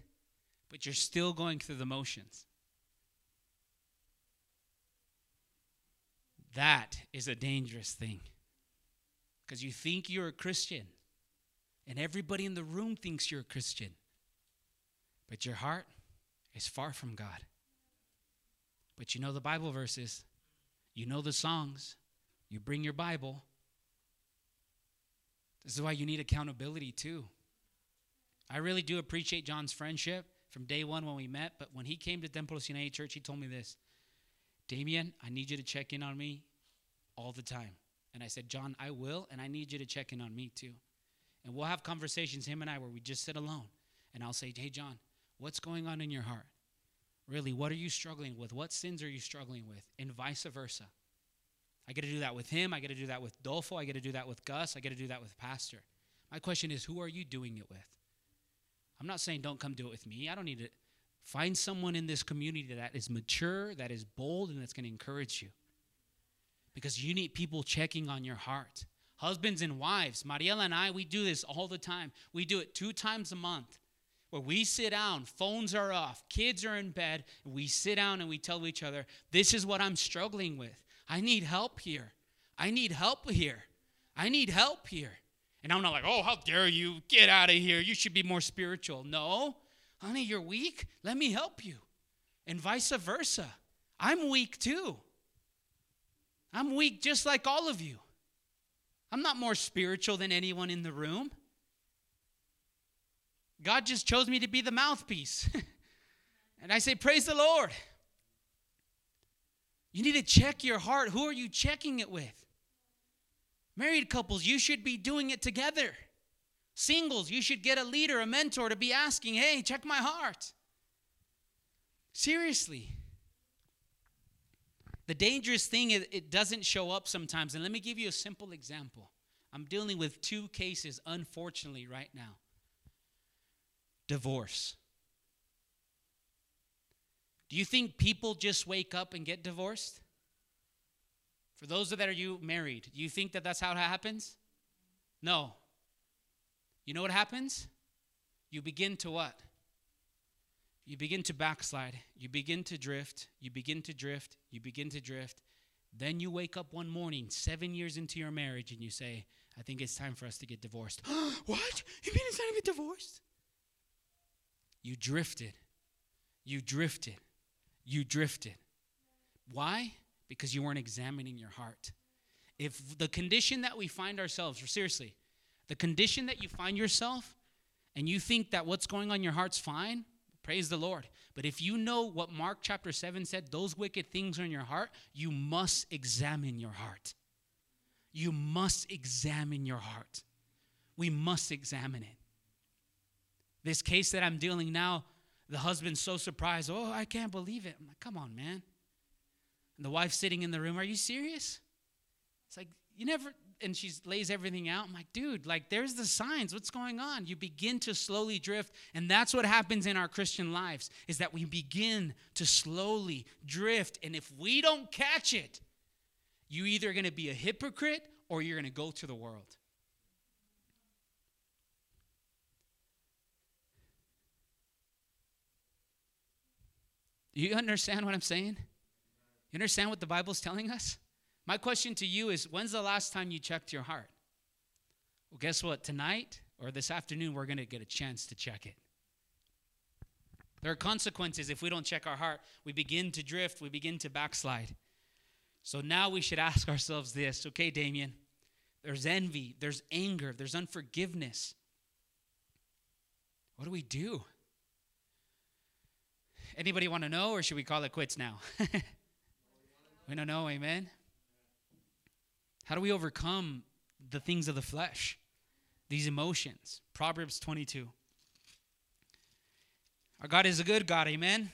A: but you're still going through the motions. That is a dangerous thing. Because you think you're a Christian, and everybody in the room thinks you're a Christian, but your heart is far from God. But you know the Bible verses, you know the songs, you bring your Bible. This is why you need accountability too. I really do appreciate John's friendship from day one when we met, but when he came to Temple Sinai Church, he told me this Damien, I need you to check in on me all the time. And I said, John, I will, and I need you to check in on me too. And we'll have conversations, him and I, where we just sit alone. And I'll say, Hey, John, what's going on in your heart? Really, what are you struggling with? What sins are you struggling with? And vice versa. I get to do that with him. I get to do that with Dolfo. I get to do that with Gus. I get to do that with Pastor. My question is, who are you doing it with? I'm not saying don't come do it with me. I don't need to find someone in this community that is mature, that is bold, and that's going to encourage you. Because you need people checking on your heart. Husbands and wives, Mariela and I, we do this all the time. We do it two times a month where we sit down, phones are off, kids are in bed, and we sit down and we tell each other, This is what I'm struggling with. I need help here. I need help here. I need help here. And I'm not like, Oh, how dare you? Get out of here. You should be more spiritual. No, honey, you're weak. Let me help you. And vice versa. I'm weak too. I'm weak just like all of you. I'm not more spiritual than anyone in the room. God just chose me to be the mouthpiece. and I say, Praise the Lord. You need to check your heart. Who are you checking it with? Married couples, you should be doing it together. Singles, you should get a leader, a mentor to be asking, Hey, check my heart. Seriously. The dangerous thing is it doesn't show up sometimes. And let me give you a simple example. I'm dealing with two cases, unfortunately, right now divorce. Do you think people just wake up and get divorced? For those of that are you married, do you think that that's how it happens? No. You know what happens? You begin to what? You begin to backslide. You begin to drift. You begin to drift. You begin to drift. Then you wake up one morning, seven years into your marriage, and you say, I think it's time for us to get divorced. what? You mean it's time to get divorced? You drifted. You drifted. You drifted. Why? Because you weren't examining your heart. If the condition that we find ourselves, seriously, the condition that you find yourself and you think that what's going on in your heart's fine, praise the Lord. But if you know what Mark chapter 7 said, those wicked things are in your heart, you must examine your heart. You must examine your heart. We must examine it. This case that I'm dealing now, the husband's so surprised. Oh, I can't believe it. I'm like, come on, man. And the wife sitting in the room, are you serious? It's like, you never, and she lays everything out. I'm like, dude, like, there's the signs. What's going on? You begin to slowly drift. And that's what happens in our Christian lives, is that we begin to slowly drift. And if we don't catch it, you're either going to be a hypocrite or you're going to go to the world. Do you understand what I'm saying? You understand what the Bible's telling us? My question to you is when's the last time you checked your heart? Well, guess what? Tonight or this afternoon, we're going to get a chance to check it. There are consequences if we don't check our heart. We begin to drift, we begin to backslide. So now we should ask ourselves this okay, Damien, there's envy, there's anger, there's unforgiveness. What do we do? Anybody want to know, or should we call it quits now? we don't know, amen? How do we overcome the things of the flesh, these emotions? Proverbs 22. Our God is a good God, amen?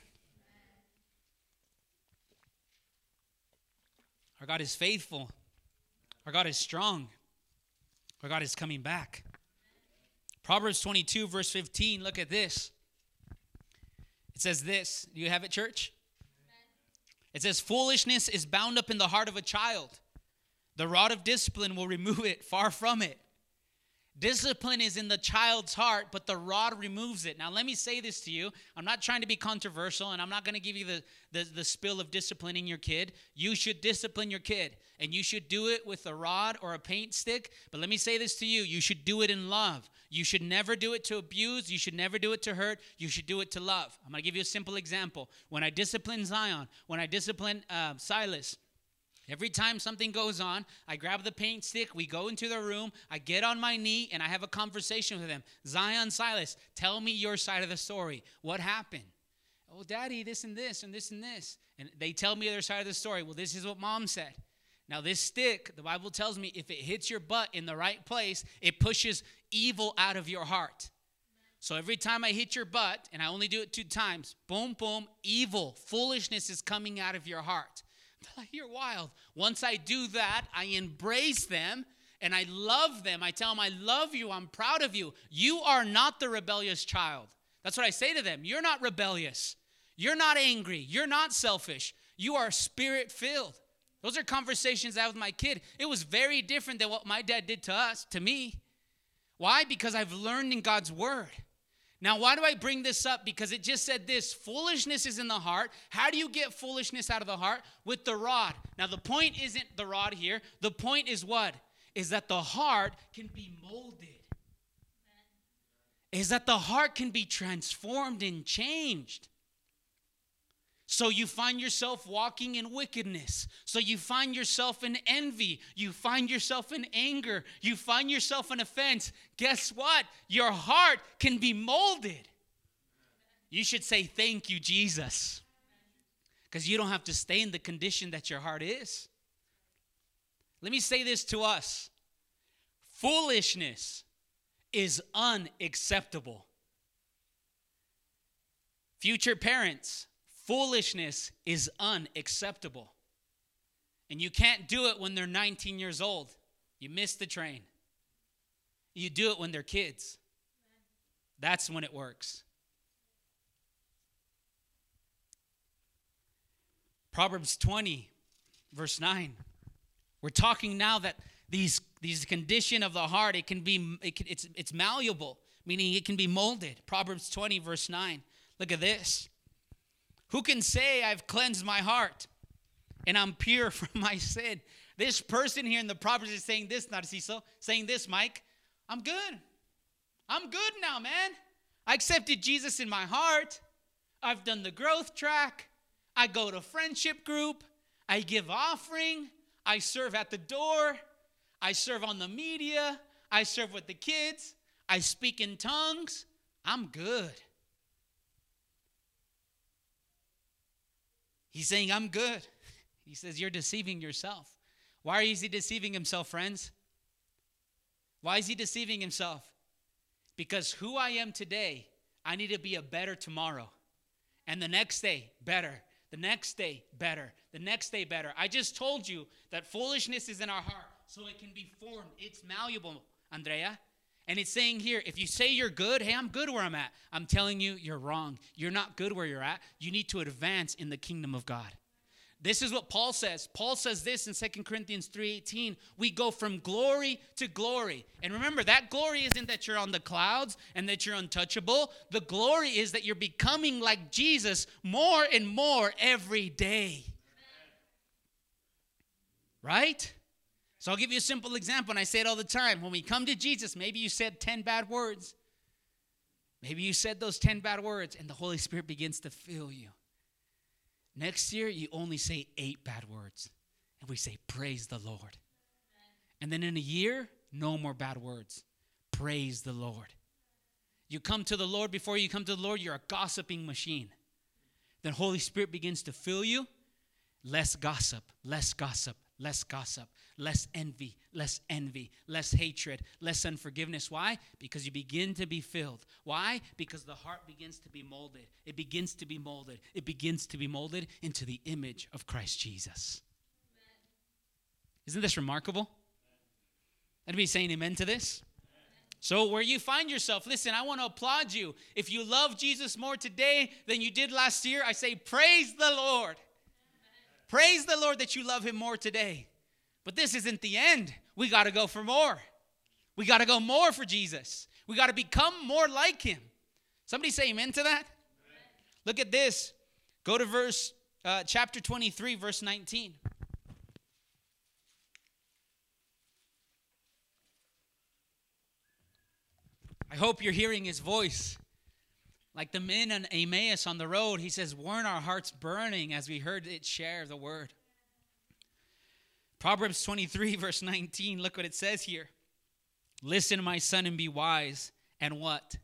A: Our God is faithful. Our God is strong. Our God is coming back. Proverbs 22, verse 15, look at this. It says this. Do you have it, church? It says, Foolishness is bound up in the heart of a child. The rod of discipline will remove it far from it. Discipline is in the child's heart, but the rod removes it. Now, let me say this to you. I'm not trying to be controversial, and I'm not going to give you the, the, the, spill of disciplining your kid. You should discipline your kid, and you should do it with a rod or a paint stick. But let me say this to you you should do it in love. You should never do it to abuse. You should never do it to hurt. You should do it to love. I'm going to give you a simple example. When I discipline Zion, when I discipline uh, Silas, Every time something goes on, I grab the paint stick, we go into the room, I get on my knee, and I have a conversation with them. Zion Silas, tell me your side of the story. What happened? Oh, daddy, this and this and this and this. And they tell me their side of the story. Well, this is what mom said. Now, this stick, the Bible tells me if it hits your butt in the right place, it pushes evil out of your heart. So every time I hit your butt, and I only do it two times, boom, boom, evil, foolishness is coming out of your heart. You're wild. Once I do that, I embrace them and I love them. I tell them, I love you. I'm proud of you. You are not the rebellious child. That's what I say to them. You're not rebellious. You're not angry. You're not selfish. You are spirit filled. Those are conversations I have with my kid. It was very different than what my dad did to us, to me. Why? Because I've learned in God's word. Now, why do I bring this up? Because it just said this foolishness is in the heart. How do you get foolishness out of the heart? With the rod. Now, the point isn't the rod here. The point is what? Is that the heart can be molded, is that the heart can be transformed and changed. So you find yourself walking in wickedness. So you find yourself in envy. You find yourself in anger. You find yourself in offense. Guess what? Your heart can be molded. You should say, Thank you, Jesus. Because you don't have to stay in the condition that your heart is. Let me say this to us foolishness is unacceptable. Future parents, Foolishness is unacceptable. And you can't do it when they're 19 years old. You miss the train. You do it when they're kids. That's when it works. Proverbs 20, verse 9. We're talking now that these, these condition of the heart, it can be, it can, it's, it's malleable, meaning it can be molded. Proverbs 20, verse 9. Look at this. Who can say I've cleansed my heart and I'm pure from my sin? This person here in the Proverbs is saying this, Narciso, saying this, Mike. I'm good. I'm good now, man. I accepted Jesus in my heart. I've done the growth track. I go to friendship group. I give offering. I serve at the door. I serve on the media. I serve with the kids. I speak in tongues. I'm good. He's saying, I'm good. He says, You're deceiving yourself. Why is he deceiving himself, friends? Why is he deceiving himself? Because who I am today, I need to be a better tomorrow. And the next day, better. The next day, better. The next day, better. I just told you that foolishness is in our heart, so it can be formed. It's malleable, Andrea. And it's saying here, if you say you're good, hey, I'm good where I'm at. I'm telling you, you're wrong. You're not good where you're at. You need to advance in the kingdom of God. This is what Paul says. Paul says this in 2 Corinthians 3:18. We go from glory to glory. And remember, that glory isn't that you're on the clouds and that you're untouchable. The glory is that you're becoming like Jesus more and more every day. Right? So I'll give you a simple example, and I say it all the time. When we come to Jesus, maybe you said 10 bad words. Maybe you said those 10 bad words, and the Holy Spirit begins to fill you. Next year, you only say eight bad words. And we say, Praise the Lord. And then in a year, no more bad words. Praise the Lord. You come to the Lord, before you come to the Lord, you're a gossiping machine. Then Holy Spirit begins to fill you. Less gossip, less gossip, less gossip, less envy, less envy, less hatred, less unforgiveness. Why? Because you begin to be filled. Why? Because the heart begins to be molded. It begins to be molded. It begins to be molded into the image of Christ Jesus. Isn't this remarkable? Anybody saying amen to this? So, where you find yourself, listen, I want to applaud you. If you love Jesus more today than you did last year, I say, Praise the Lord. Praise the Lord that you love him more today. But this isn't the end. We got to go for more. We got to go more for Jesus. We got to become more like him. Somebody say amen to that? Amen. Look at this. Go to verse uh, chapter 23 verse 19. I hope you're hearing his voice. Like the men on Emmaus on the road, he says, Weren't our hearts burning as we heard it share the word? Proverbs 23, verse 19, look what it says here. Listen, my son, and be wise. And what?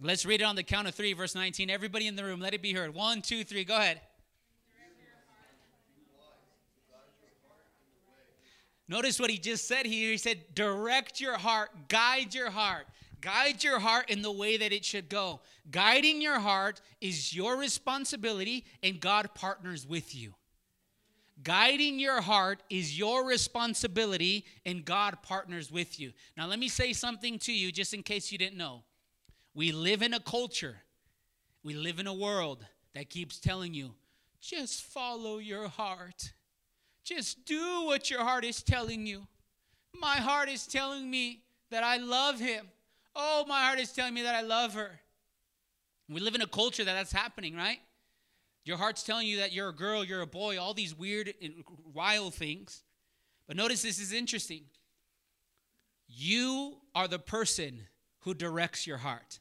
A: Let's read it on the count of three, verse 19. Everybody in the room, let it be heard. One, two, three, go ahead. Notice what he just said here. He said, direct your heart, guide your heart. Guide your heart in the way that it should go. Guiding your heart is your responsibility, and God partners with you. Guiding your heart is your responsibility, and God partners with you. Now, let me say something to you just in case you didn't know. We live in a culture, we live in a world that keeps telling you, just follow your heart. Just do what your heart is telling you. My heart is telling me that I love him. Oh, my heart is telling me that I love her. We live in a culture that that's happening, right? Your heart's telling you that you're a girl, you're a boy, all these weird, wild things. But notice this is interesting. You are the person who directs your heart.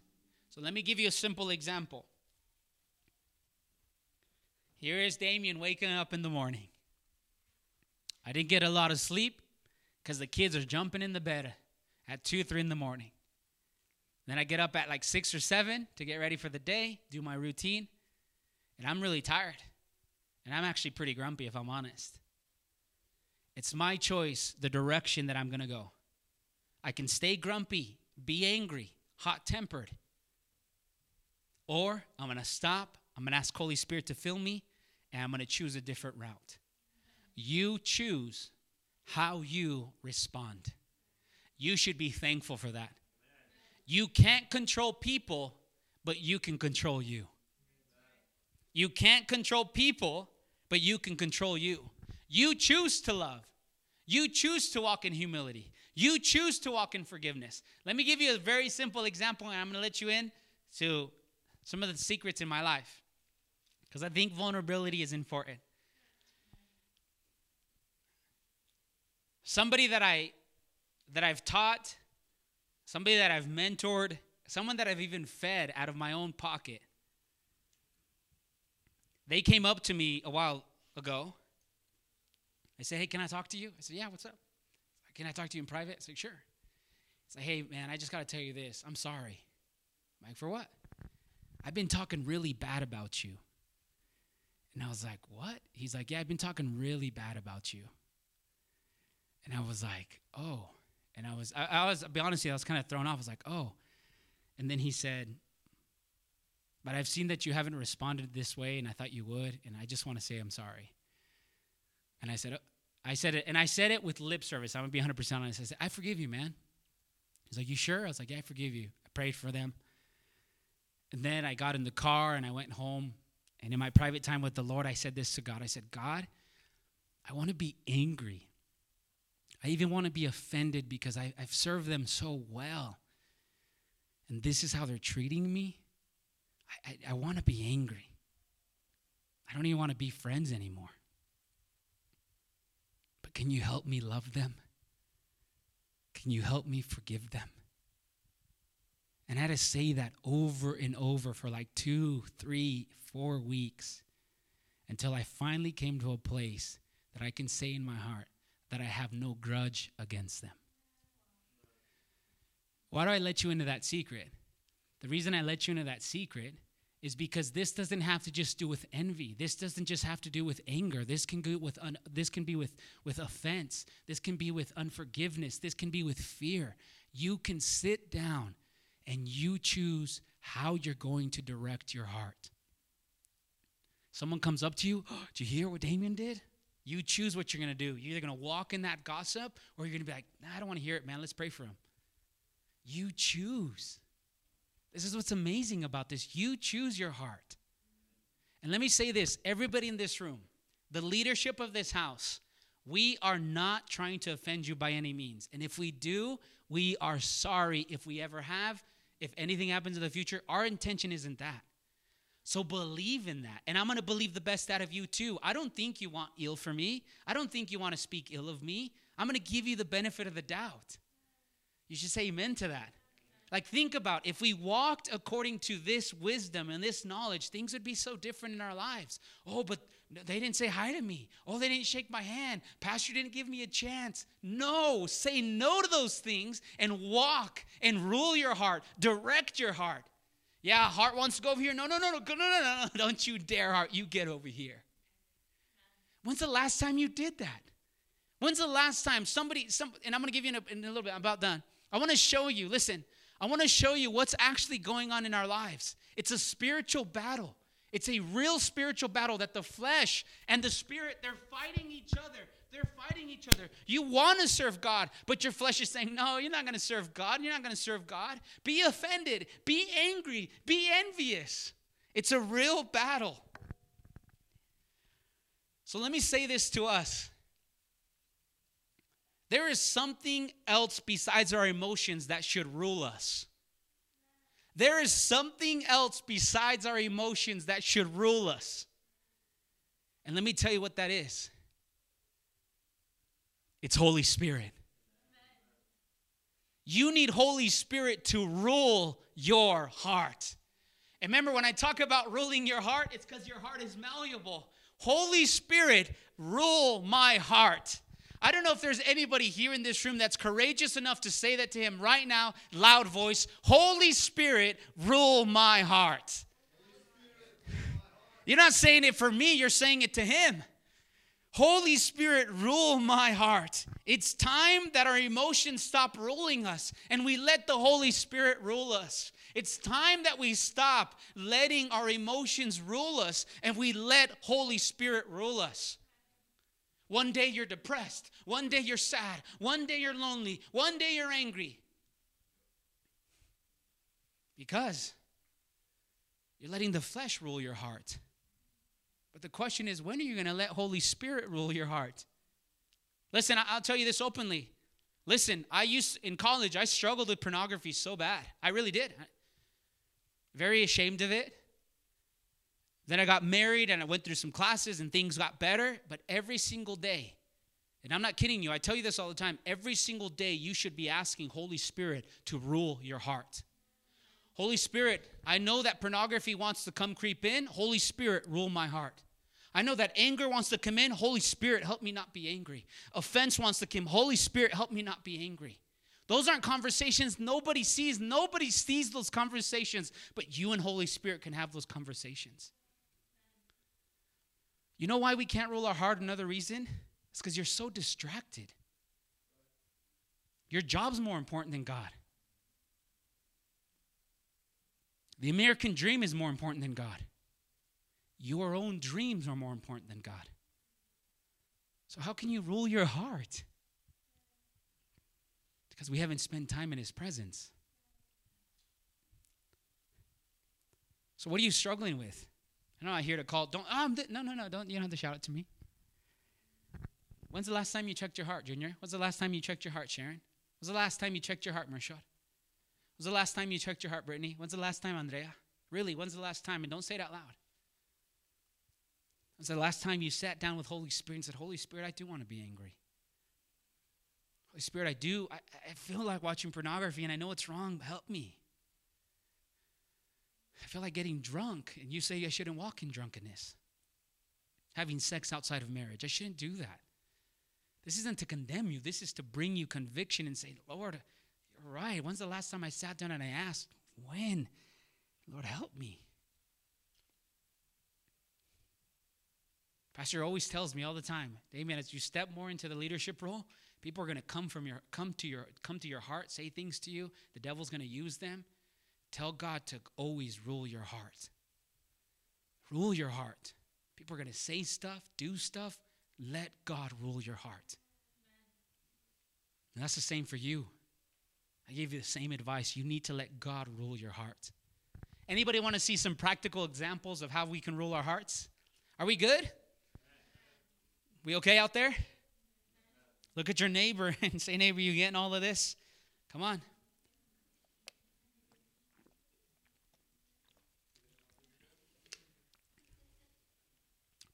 A: So let me give you a simple example. Here is Damien waking up in the morning. I didn't get a lot of sleep because the kids are jumping in the bed at 2, 3 in the morning. Then I get up at like six or seven to get ready for the day, do my routine, and I'm really tired. And I'm actually pretty grumpy if I'm honest. It's my choice, the direction that I'm going to go. I can stay grumpy, be angry, hot tempered. Or I'm going to stop, I'm going to ask Holy Spirit to fill me, and I'm going to choose a different route. You choose how you respond. You should be thankful for that. You can't control people, but you can control you. You can't control people, but you can control you. You choose to love. You choose to walk in humility. You choose to walk in forgiveness. Let me give you a very simple example, and I'm going to let you in to some of the secrets in my life because I think vulnerability is important. somebody that I that I've taught, somebody that I've mentored, someone that I've even fed out of my own pocket. They came up to me a while ago. I said, "Hey, can I talk to you?" I said, "Yeah, what's up?" Can I talk to you in private? I said, "Sure." It's like, "Hey, man, I just got to tell you this. I'm sorry." I'm like, "For what?" I've been talking really bad about you. And I was like, What? He's like, Yeah, I've been talking really bad about you. And I was like, Oh. And I was, I, I was, I'll be honest with you, I was kind of thrown off. I was like, Oh. And then he said, But I've seen that you haven't responded this way, and I thought you would, and I just want to say I'm sorry. And I said, oh, I said it, and I said it with lip service. I'm gonna be 100% honest. I said, I forgive you, man. He's like, You sure? I was like, Yeah, I forgive you. I prayed for them. And then I got in the car and I went home. And in my private time with the Lord, I said this to God I said, God, I want to be angry. I even want to be offended because I, have served them so well. And this is how they're treating me. I, I, I want to be angry. I don't even want to be friends anymore. But can you help me love them? Can you help me forgive them? And I had to say that over and over for like two, three, four weeks until I finally came to a place that I can say in my heart that I have no grudge against them. Why do I let you into that secret? The reason I let you into that secret is because this doesn't have to just do with envy. This doesn't just have to do with anger. This can go with un, this can be with with offense. This can be with unforgiveness. This can be with fear. You can sit down and you choose how you're going to direct your heart. Someone comes up to you, oh, Do you hear what Damien did? You choose what you're going to do. You're either going to walk in that gossip or you're going to be like, nah, I don't want to hear it, man. Let's pray for him. You choose. This is what's amazing about this. You choose your heart. And let me say this everybody in this room, the leadership of this house, we are not trying to offend you by any means. And if we do, we are sorry if we ever have. If anything happens in the future, our intention isn't that. So believe in that. And I'm going to believe the best out of you too. I don't think you want ill for me. I don't think you want to speak ill of me. I'm going to give you the benefit of the doubt. You should say amen to that. Like, think about if we walked according to this wisdom and this knowledge, things would be so different in our lives. Oh, but they didn't say hi to me. Oh, they didn't shake my hand. Pastor didn't give me a chance. No, say no to those things and walk and rule your heart, direct your heart. Yeah, heart wants to go over here. No, no, no, no, no, no, no, no. Don't you dare, heart. You get over here. When's the last time you did that? When's the last time somebody, some, and I'm going to give you in a, in a little bit, I'm about done. I want to show you, listen, I want to show you what's actually going on in our lives. It's a spiritual battle. It's a real spiritual battle that the flesh and the spirit, they're fighting each other. They're fighting each other. You want to serve God, but your flesh is saying, No, you're not going to serve God. You're not going to serve God. Be offended. Be angry. Be envious. It's a real battle. So let me say this to us there is something else besides our emotions that should rule us. There is something else besides our emotions that should rule us. And let me tell you what that is it's Holy Spirit. You need Holy Spirit to rule your heart. And remember, when I talk about ruling your heart, it's because your heart is malleable. Holy Spirit, rule my heart. I don't know if there's anybody here in this room that's courageous enough to say that to him right now, loud voice Holy Spirit, rule my heart. You're not saying it for me, you're saying it to him. Holy Spirit, rule my heart. It's time that our emotions stop ruling us and we let the Holy Spirit rule us. It's time that we stop letting our emotions rule us and we let Holy Spirit rule us. One day you're depressed. One day you're sad. One day you're lonely. One day you're angry. Because you're letting the flesh rule your heart. But the question is, when are you going to let Holy Spirit rule your heart? Listen, I'll tell you this openly. Listen, I used in college, I struggled with pornography so bad. I really did. Very ashamed of it. Then I got married and I went through some classes and things got better, but every single day And I'm not kidding you. I tell you this all the time. Every single day, you should be asking Holy Spirit to rule your heart. Holy Spirit, I know that pornography wants to come creep in. Holy Spirit, rule my heart. I know that anger wants to come in. Holy Spirit, help me not be angry. Offense wants to come. Holy Spirit, help me not be angry. Those aren't conversations nobody sees. Nobody sees those conversations, but you and Holy Spirit can have those conversations. You know why we can't rule our heart? Another reason? It's because you're so distracted. Your job's more important than God. The American dream is more important than God. Your own dreams are more important than God. So, how can you rule your heart? Because we haven't spent time in His presence. So, what are you struggling with? I know I'm here to call. Don't. Oh, th- no, no, no. Don't. You don't have to shout it to me. When's the last time you checked your heart, Junior? When's the last time you checked your heart, Sharon? When's the last time you checked your heart, Mershad? When's the last time you checked your heart, Brittany? When's the last time, Andrea? Really, when's the last time? And don't say it out loud. When's the last time you sat down with Holy Spirit and said, Holy Spirit, I do want to be angry. Holy Spirit, I do. I, I feel like watching pornography and I know it's wrong. Help me. I feel like getting drunk, and you say I shouldn't walk in drunkenness. Having sex outside of marriage. I shouldn't do that. This isn't to condemn you, this is to bring you conviction and say, Lord, you're right. When's the last time I sat down and I asked, When? Lord, help me. Pastor always tells me all the time, Amen, as you step more into the leadership role, people are going to come from your come to your come to your heart, say things to you. The devil's going to use them. Tell God to always rule your heart. Rule your heart. People are going to say stuff, do stuff. Let God rule your heart. And that's the same for you. I gave you the same advice. You need to let God rule your heart. Anybody want to see some practical examples of how we can rule our hearts? Are we good? We okay out there? Look at your neighbor and say, neighbor, you getting all of this? Come on.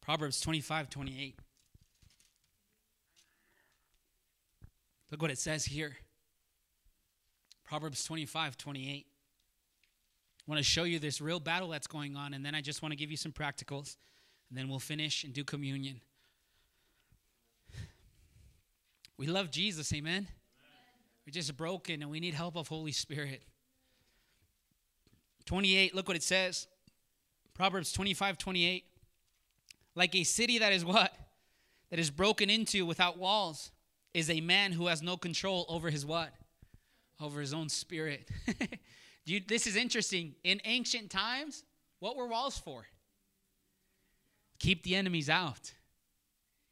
A: Proverbs 25, 28. Look what it says here. Proverbs 25, 28. I want to show you this real battle that's going on, and then I just want to give you some practicals, and then we'll finish and do communion. We love Jesus, amen? amen? We're just broken and we need help of Holy Spirit. 28, look what it says. Proverbs 25, 28 like a city that is what? That is broken into without walls is a man who has no control over his what? Over his own spirit. you, this is interesting. In ancient times, what were walls for? Keep the enemies out.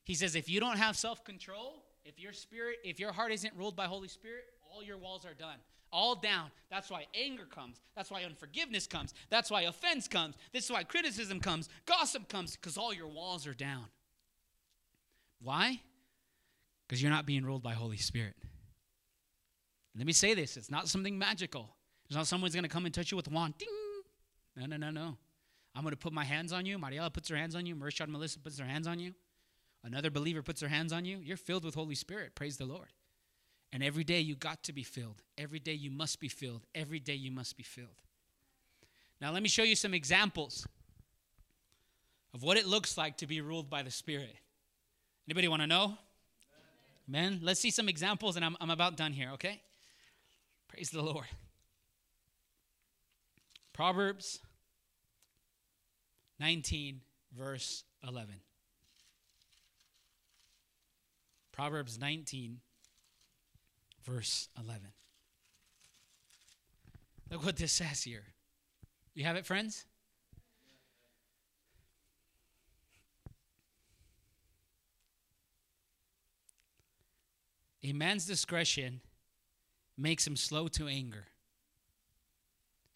A: He says, if you don't have self control, if your spirit, if your heart isn't ruled by Holy Spirit, all your walls are done all down. That's why anger comes. That's why unforgiveness comes. That's why offense comes. This is why criticism comes. Gossip comes because all your walls are down. Why? Because you're not being ruled by Holy Spirit. Let me say this it's not something magical. It's not someone's going to come and touch you with a wand. Ding! No, no, no, no. I'm going to put my hands on you. Mariela puts her hands on you. Mershad Melissa puts their hands on you. Another believer puts their hands on you. You're filled with Holy Spirit. Praise the Lord. And every day you got to be filled. Every day you must be filled. Every day you must be filled. Now, let me show you some examples of what it looks like to be ruled by the Spirit. Anybody want to know? Amen. Let's see some examples, and I'm, I'm about done here, okay? Praise the Lord. Proverbs 19, verse 11. Proverbs 19, verse 11. Look what this says here. You have it, friends? A man's discretion makes him slow to anger,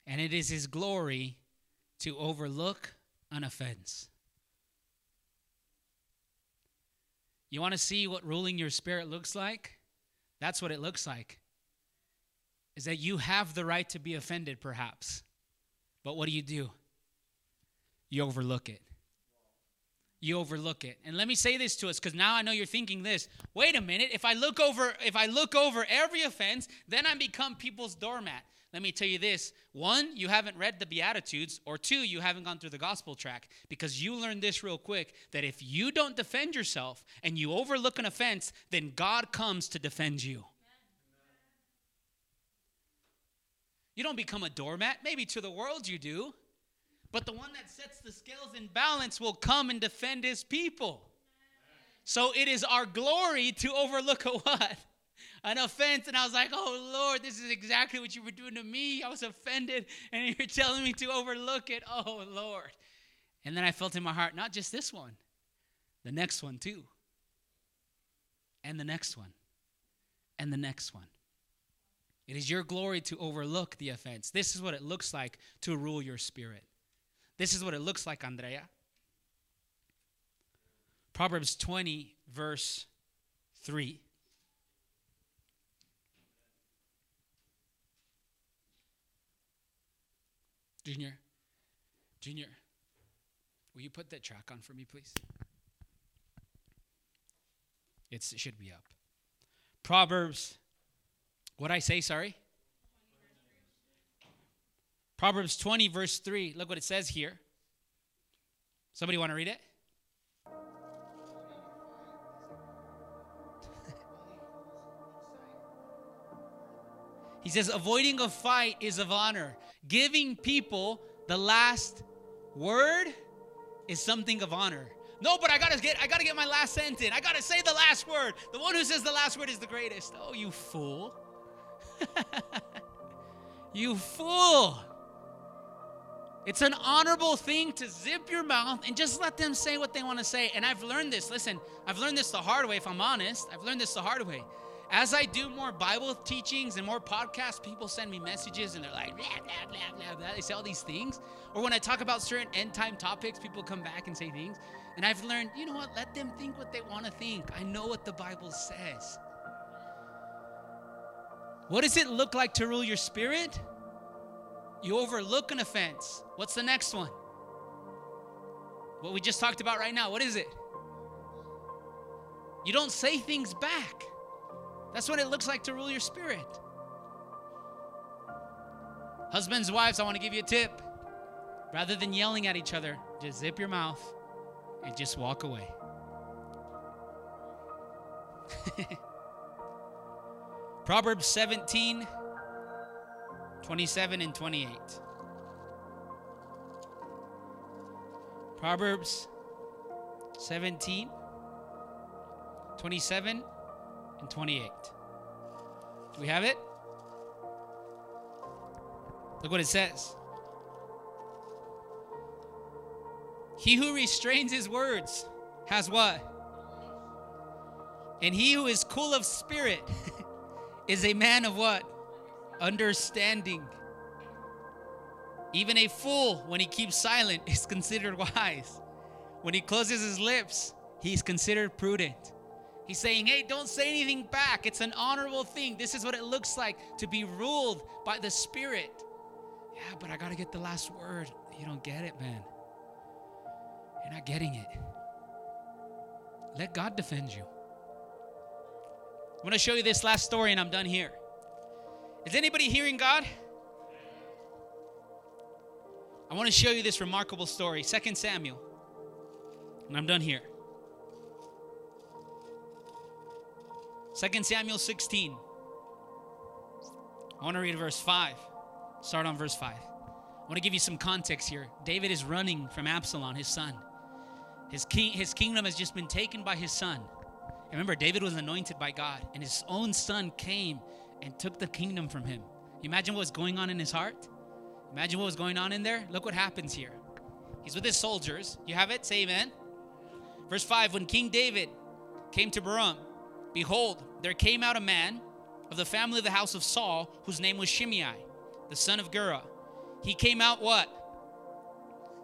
A: and it is his glory to overlook an offense. You want to see what ruling your spirit looks like? That's what it looks like. Is that you have the right to be offended, perhaps. But what do you do? You overlook it. you overlook it. And let me say this to us cuz now I know you're thinking this. Wait a minute, if I look over if I look over every offense, then I become people's doormat. Let me tell you this. One, you haven't read the beatitudes, or two, you haven't gone through the gospel track because you learned this real quick that if you don't defend yourself and you overlook an offense, then God comes to defend you. You don't become a doormat. Maybe to the world you do. But the one that sets the scales in balance will come and defend his people. So it is our glory to overlook a what? An offense. And I was like, oh Lord, this is exactly what you were doing to me. I was offended, and you're telling me to overlook it. Oh Lord. And then I felt in my heart, not just this one, the next one too. And the next one. And the next one. It is your glory to overlook the offense. This is what it looks like to rule your spirit. This is what it looks like, Andrea. Proverbs 20, verse 3. Junior, Junior, will you put that track on for me, please? It's, it should be up. Proverbs, what I say, sorry? Proverbs 20, verse 3. Look what it says here. Somebody want to read it? He says, Avoiding a fight is of honor. Giving people the last word is something of honor. No, but I gotta get I gotta get my last sentence. I gotta say the last word. The one who says the last word is the greatest. Oh, you fool. you fool. It's an honorable thing to zip your mouth and just let them say what they want to say. And I've learned this. Listen, I've learned this the hard way, if I'm honest. I've learned this the hard way. As I do more Bible teachings and more podcasts, people send me messages and they're like, blah, blah, blah, blah. They say all these things. Or when I talk about certain end time topics, people come back and say things. And I've learned, you know what? Let them think what they want to think. I know what the Bible says. What does it look like to rule your spirit? You overlook an offense. What's the next one? What we just talked about right now. What is it? You don't say things back. That's what it looks like to rule your spirit. Husbands, wives, I want to give you a tip. Rather than yelling at each other, just zip your mouth and just walk away. Proverbs 17 27 and 28. Proverbs 17, 27 and 28. Do we have it? Look what it says. He who restrains his words has what? And he who is cool of spirit is a man of what? understanding. Even a fool, when he keeps silent, is considered wise. When he closes his lips, he's considered prudent. He's saying, hey, don't say anything back. It's an honorable thing. This is what it looks like to be ruled by the Spirit. Yeah, but I got to get the last word. You don't get it, man. You're not getting it. Let God defend you. I'm going to show you this last story and I'm done here. Is anybody hearing God? I want to show you this remarkable story, 2 Samuel. And I'm done here. 2 Samuel 16. I want to read verse 5. Start on verse 5. I want to give you some context here. David is running from Absalom, his son. His, king, his kingdom has just been taken by his son. Remember, David was anointed by God, and his own son came and took the kingdom from him. Imagine what was going on in his heart? Imagine what was going on in there? Look what happens here. He's with his soldiers. You have it? Say amen. Verse 5 When King David came to Bahurim, behold, there came out a man of the family of the house of Saul, whose name was Shimei, the son of Gera. He came out what?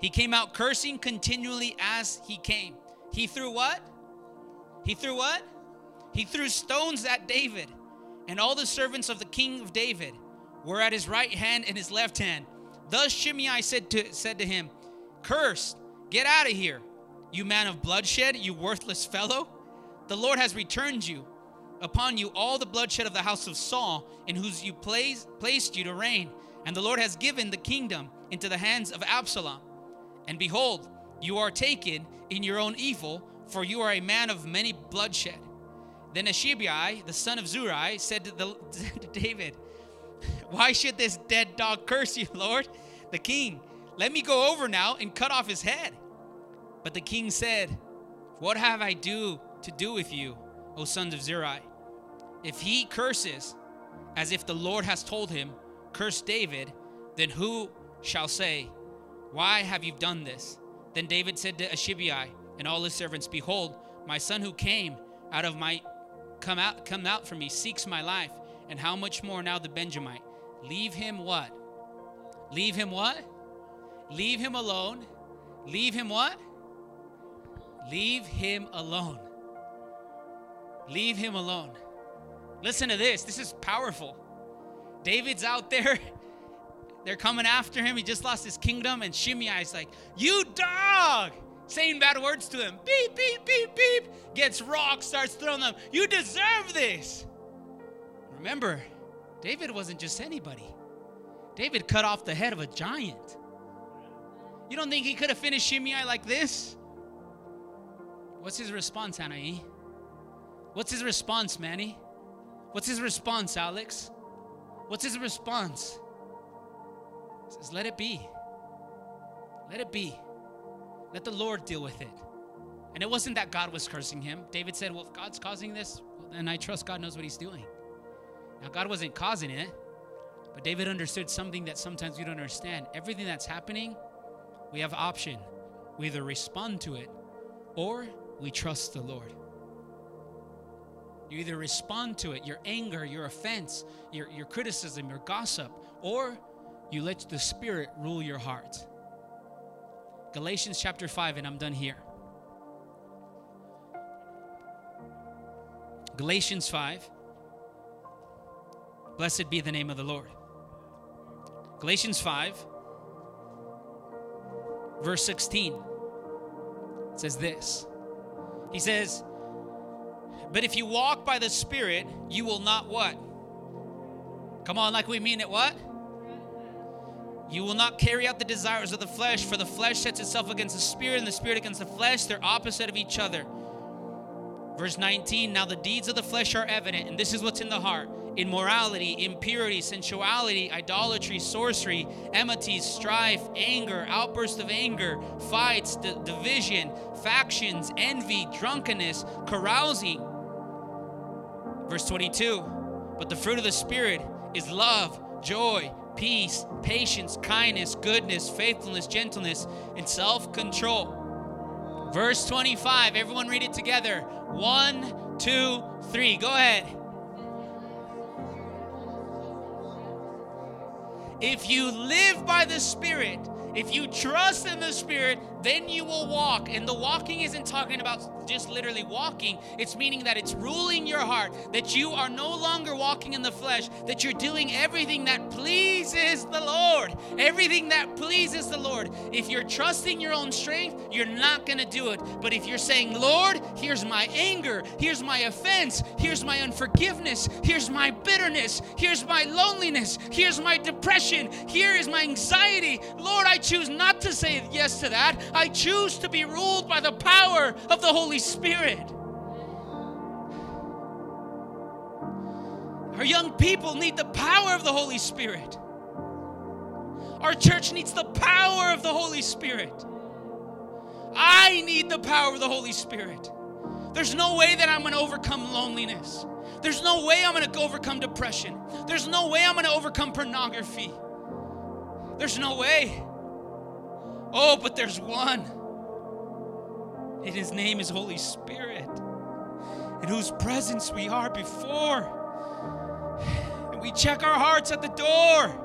A: He came out cursing continually as he came. He threw what? He threw what? He threw stones at David and all the servants of the king of David were at his right hand and his left hand. Thus Shimei said to, said to him, Cursed, get out of here, you man of bloodshed, you worthless fellow? The Lord has returned you upon you all the bloodshed of the house of Saul, in whose you place, placed you to reign. And the Lord has given the kingdom into the hands of Absalom. And behold, you are taken in your own evil, for you are a man of many bloodshed. Then Ashibai, the son of Zeruiah, said to, the, to David, Why should this dead dog curse you, Lord? The king, let me go over now and cut off his head. But the king said, What have I do to do with you, O sons of Zeruiah? If he curses, as if the Lord has told him, curse David, then who shall say, Why have you done this? Then David said to Ashibai and all his servants, Behold, my son who came out of my come out come out for me seeks my life, and how much more now the Benjamite? Leave him what? Leave him what? Leave him alone. Leave him what? Leave him alone. Leave him alone. Listen to this. This is powerful. David's out there. They're coming after him. He just lost his kingdom. And Shimei is like, You dog! Saying bad words to him. Beep, beep, beep, beep. Gets rocks, starts throwing them. You deserve this. Remember, David wasn't just anybody. David cut off the head of a giant. You don't think he could have finished Shimei like this? What's his response, Anai? What's his response, Manny? What's his response, Alex? What's his response? He says, Let it be. Let it be. Let the Lord deal with it. And it wasn't that God was cursing him. David said, Well, if God's causing this, well, then I trust God knows what he's doing. Now, God wasn't causing it, but David understood something that sometimes we don't understand. Everything that's happening, we have option. We either respond to it or we trust the Lord. You either respond to it, your anger, your offense, your, your criticism, your gossip, or you let the Spirit rule your heart. Galatians chapter 5, and I'm done here. Galatians 5. Blessed be the name of the Lord. Galatians 5, verse 16 says this. He says, But if you walk by the Spirit, you will not what? Come on, like we mean it, what? You will not carry out the desires of the flesh, for the flesh sets itself against the spirit, and the spirit against the flesh. They're opposite of each other. Verse 19 Now the deeds of the flesh are evident, and this is what's in the heart immorality, impurity, sensuality, idolatry, sorcery, enmities, strife, anger, outburst of anger, fights, d- division, factions, envy, drunkenness, carousing. Verse 22 But the fruit of the Spirit is love, joy, peace, patience, kindness, goodness, faithfulness, gentleness, and self control. Verse 25, everyone read it together. One, two, three. Go ahead. If you live by the Spirit, if you trust in the Spirit, then you will walk. And the walking isn't talking about just literally walking, it's meaning that it's ruling your heart, that you are no longer walking in the flesh, that you're doing everything that pleases the Lord. Everything that pleases the Lord. If you're trusting your own strength, you're not going to do it. But if you're saying, Lord, here's my anger, here's my offense, here's my unforgiveness, here's my bitterness, here's my loneliness, here's my depression, here is my anxiety, Lord, I choose not to say yes to that. I choose to be ruled by the power of the Holy Spirit. Our young people need the power of the Holy Spirit. Our church needs the power of the Holy Spirit. I need the power of the Holy Spirit. There's no way that I'm going to overcome loneliness. There's no way I'm going to overcome depression. There's no way I'm going to overcome pornography. There's no way. Oh, but there's one. And his name is Holy Spirit, in whose presence we are before. And we check our hearts at the door.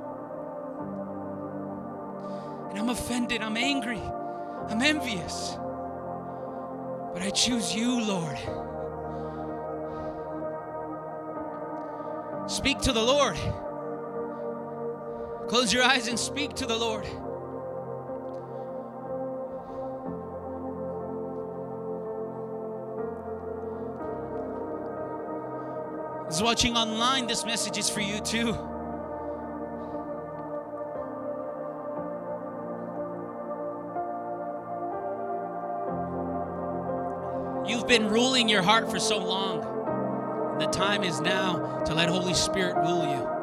A: And I'm offended, I'm angry, I'm envious. But I choose you, Lord. Speak to the Lord. Close your eyes and speak to the Lord. Those watching online, this message is for you too. You've been ruling your heart for so long. The time is now to let Holy Spirit rule you.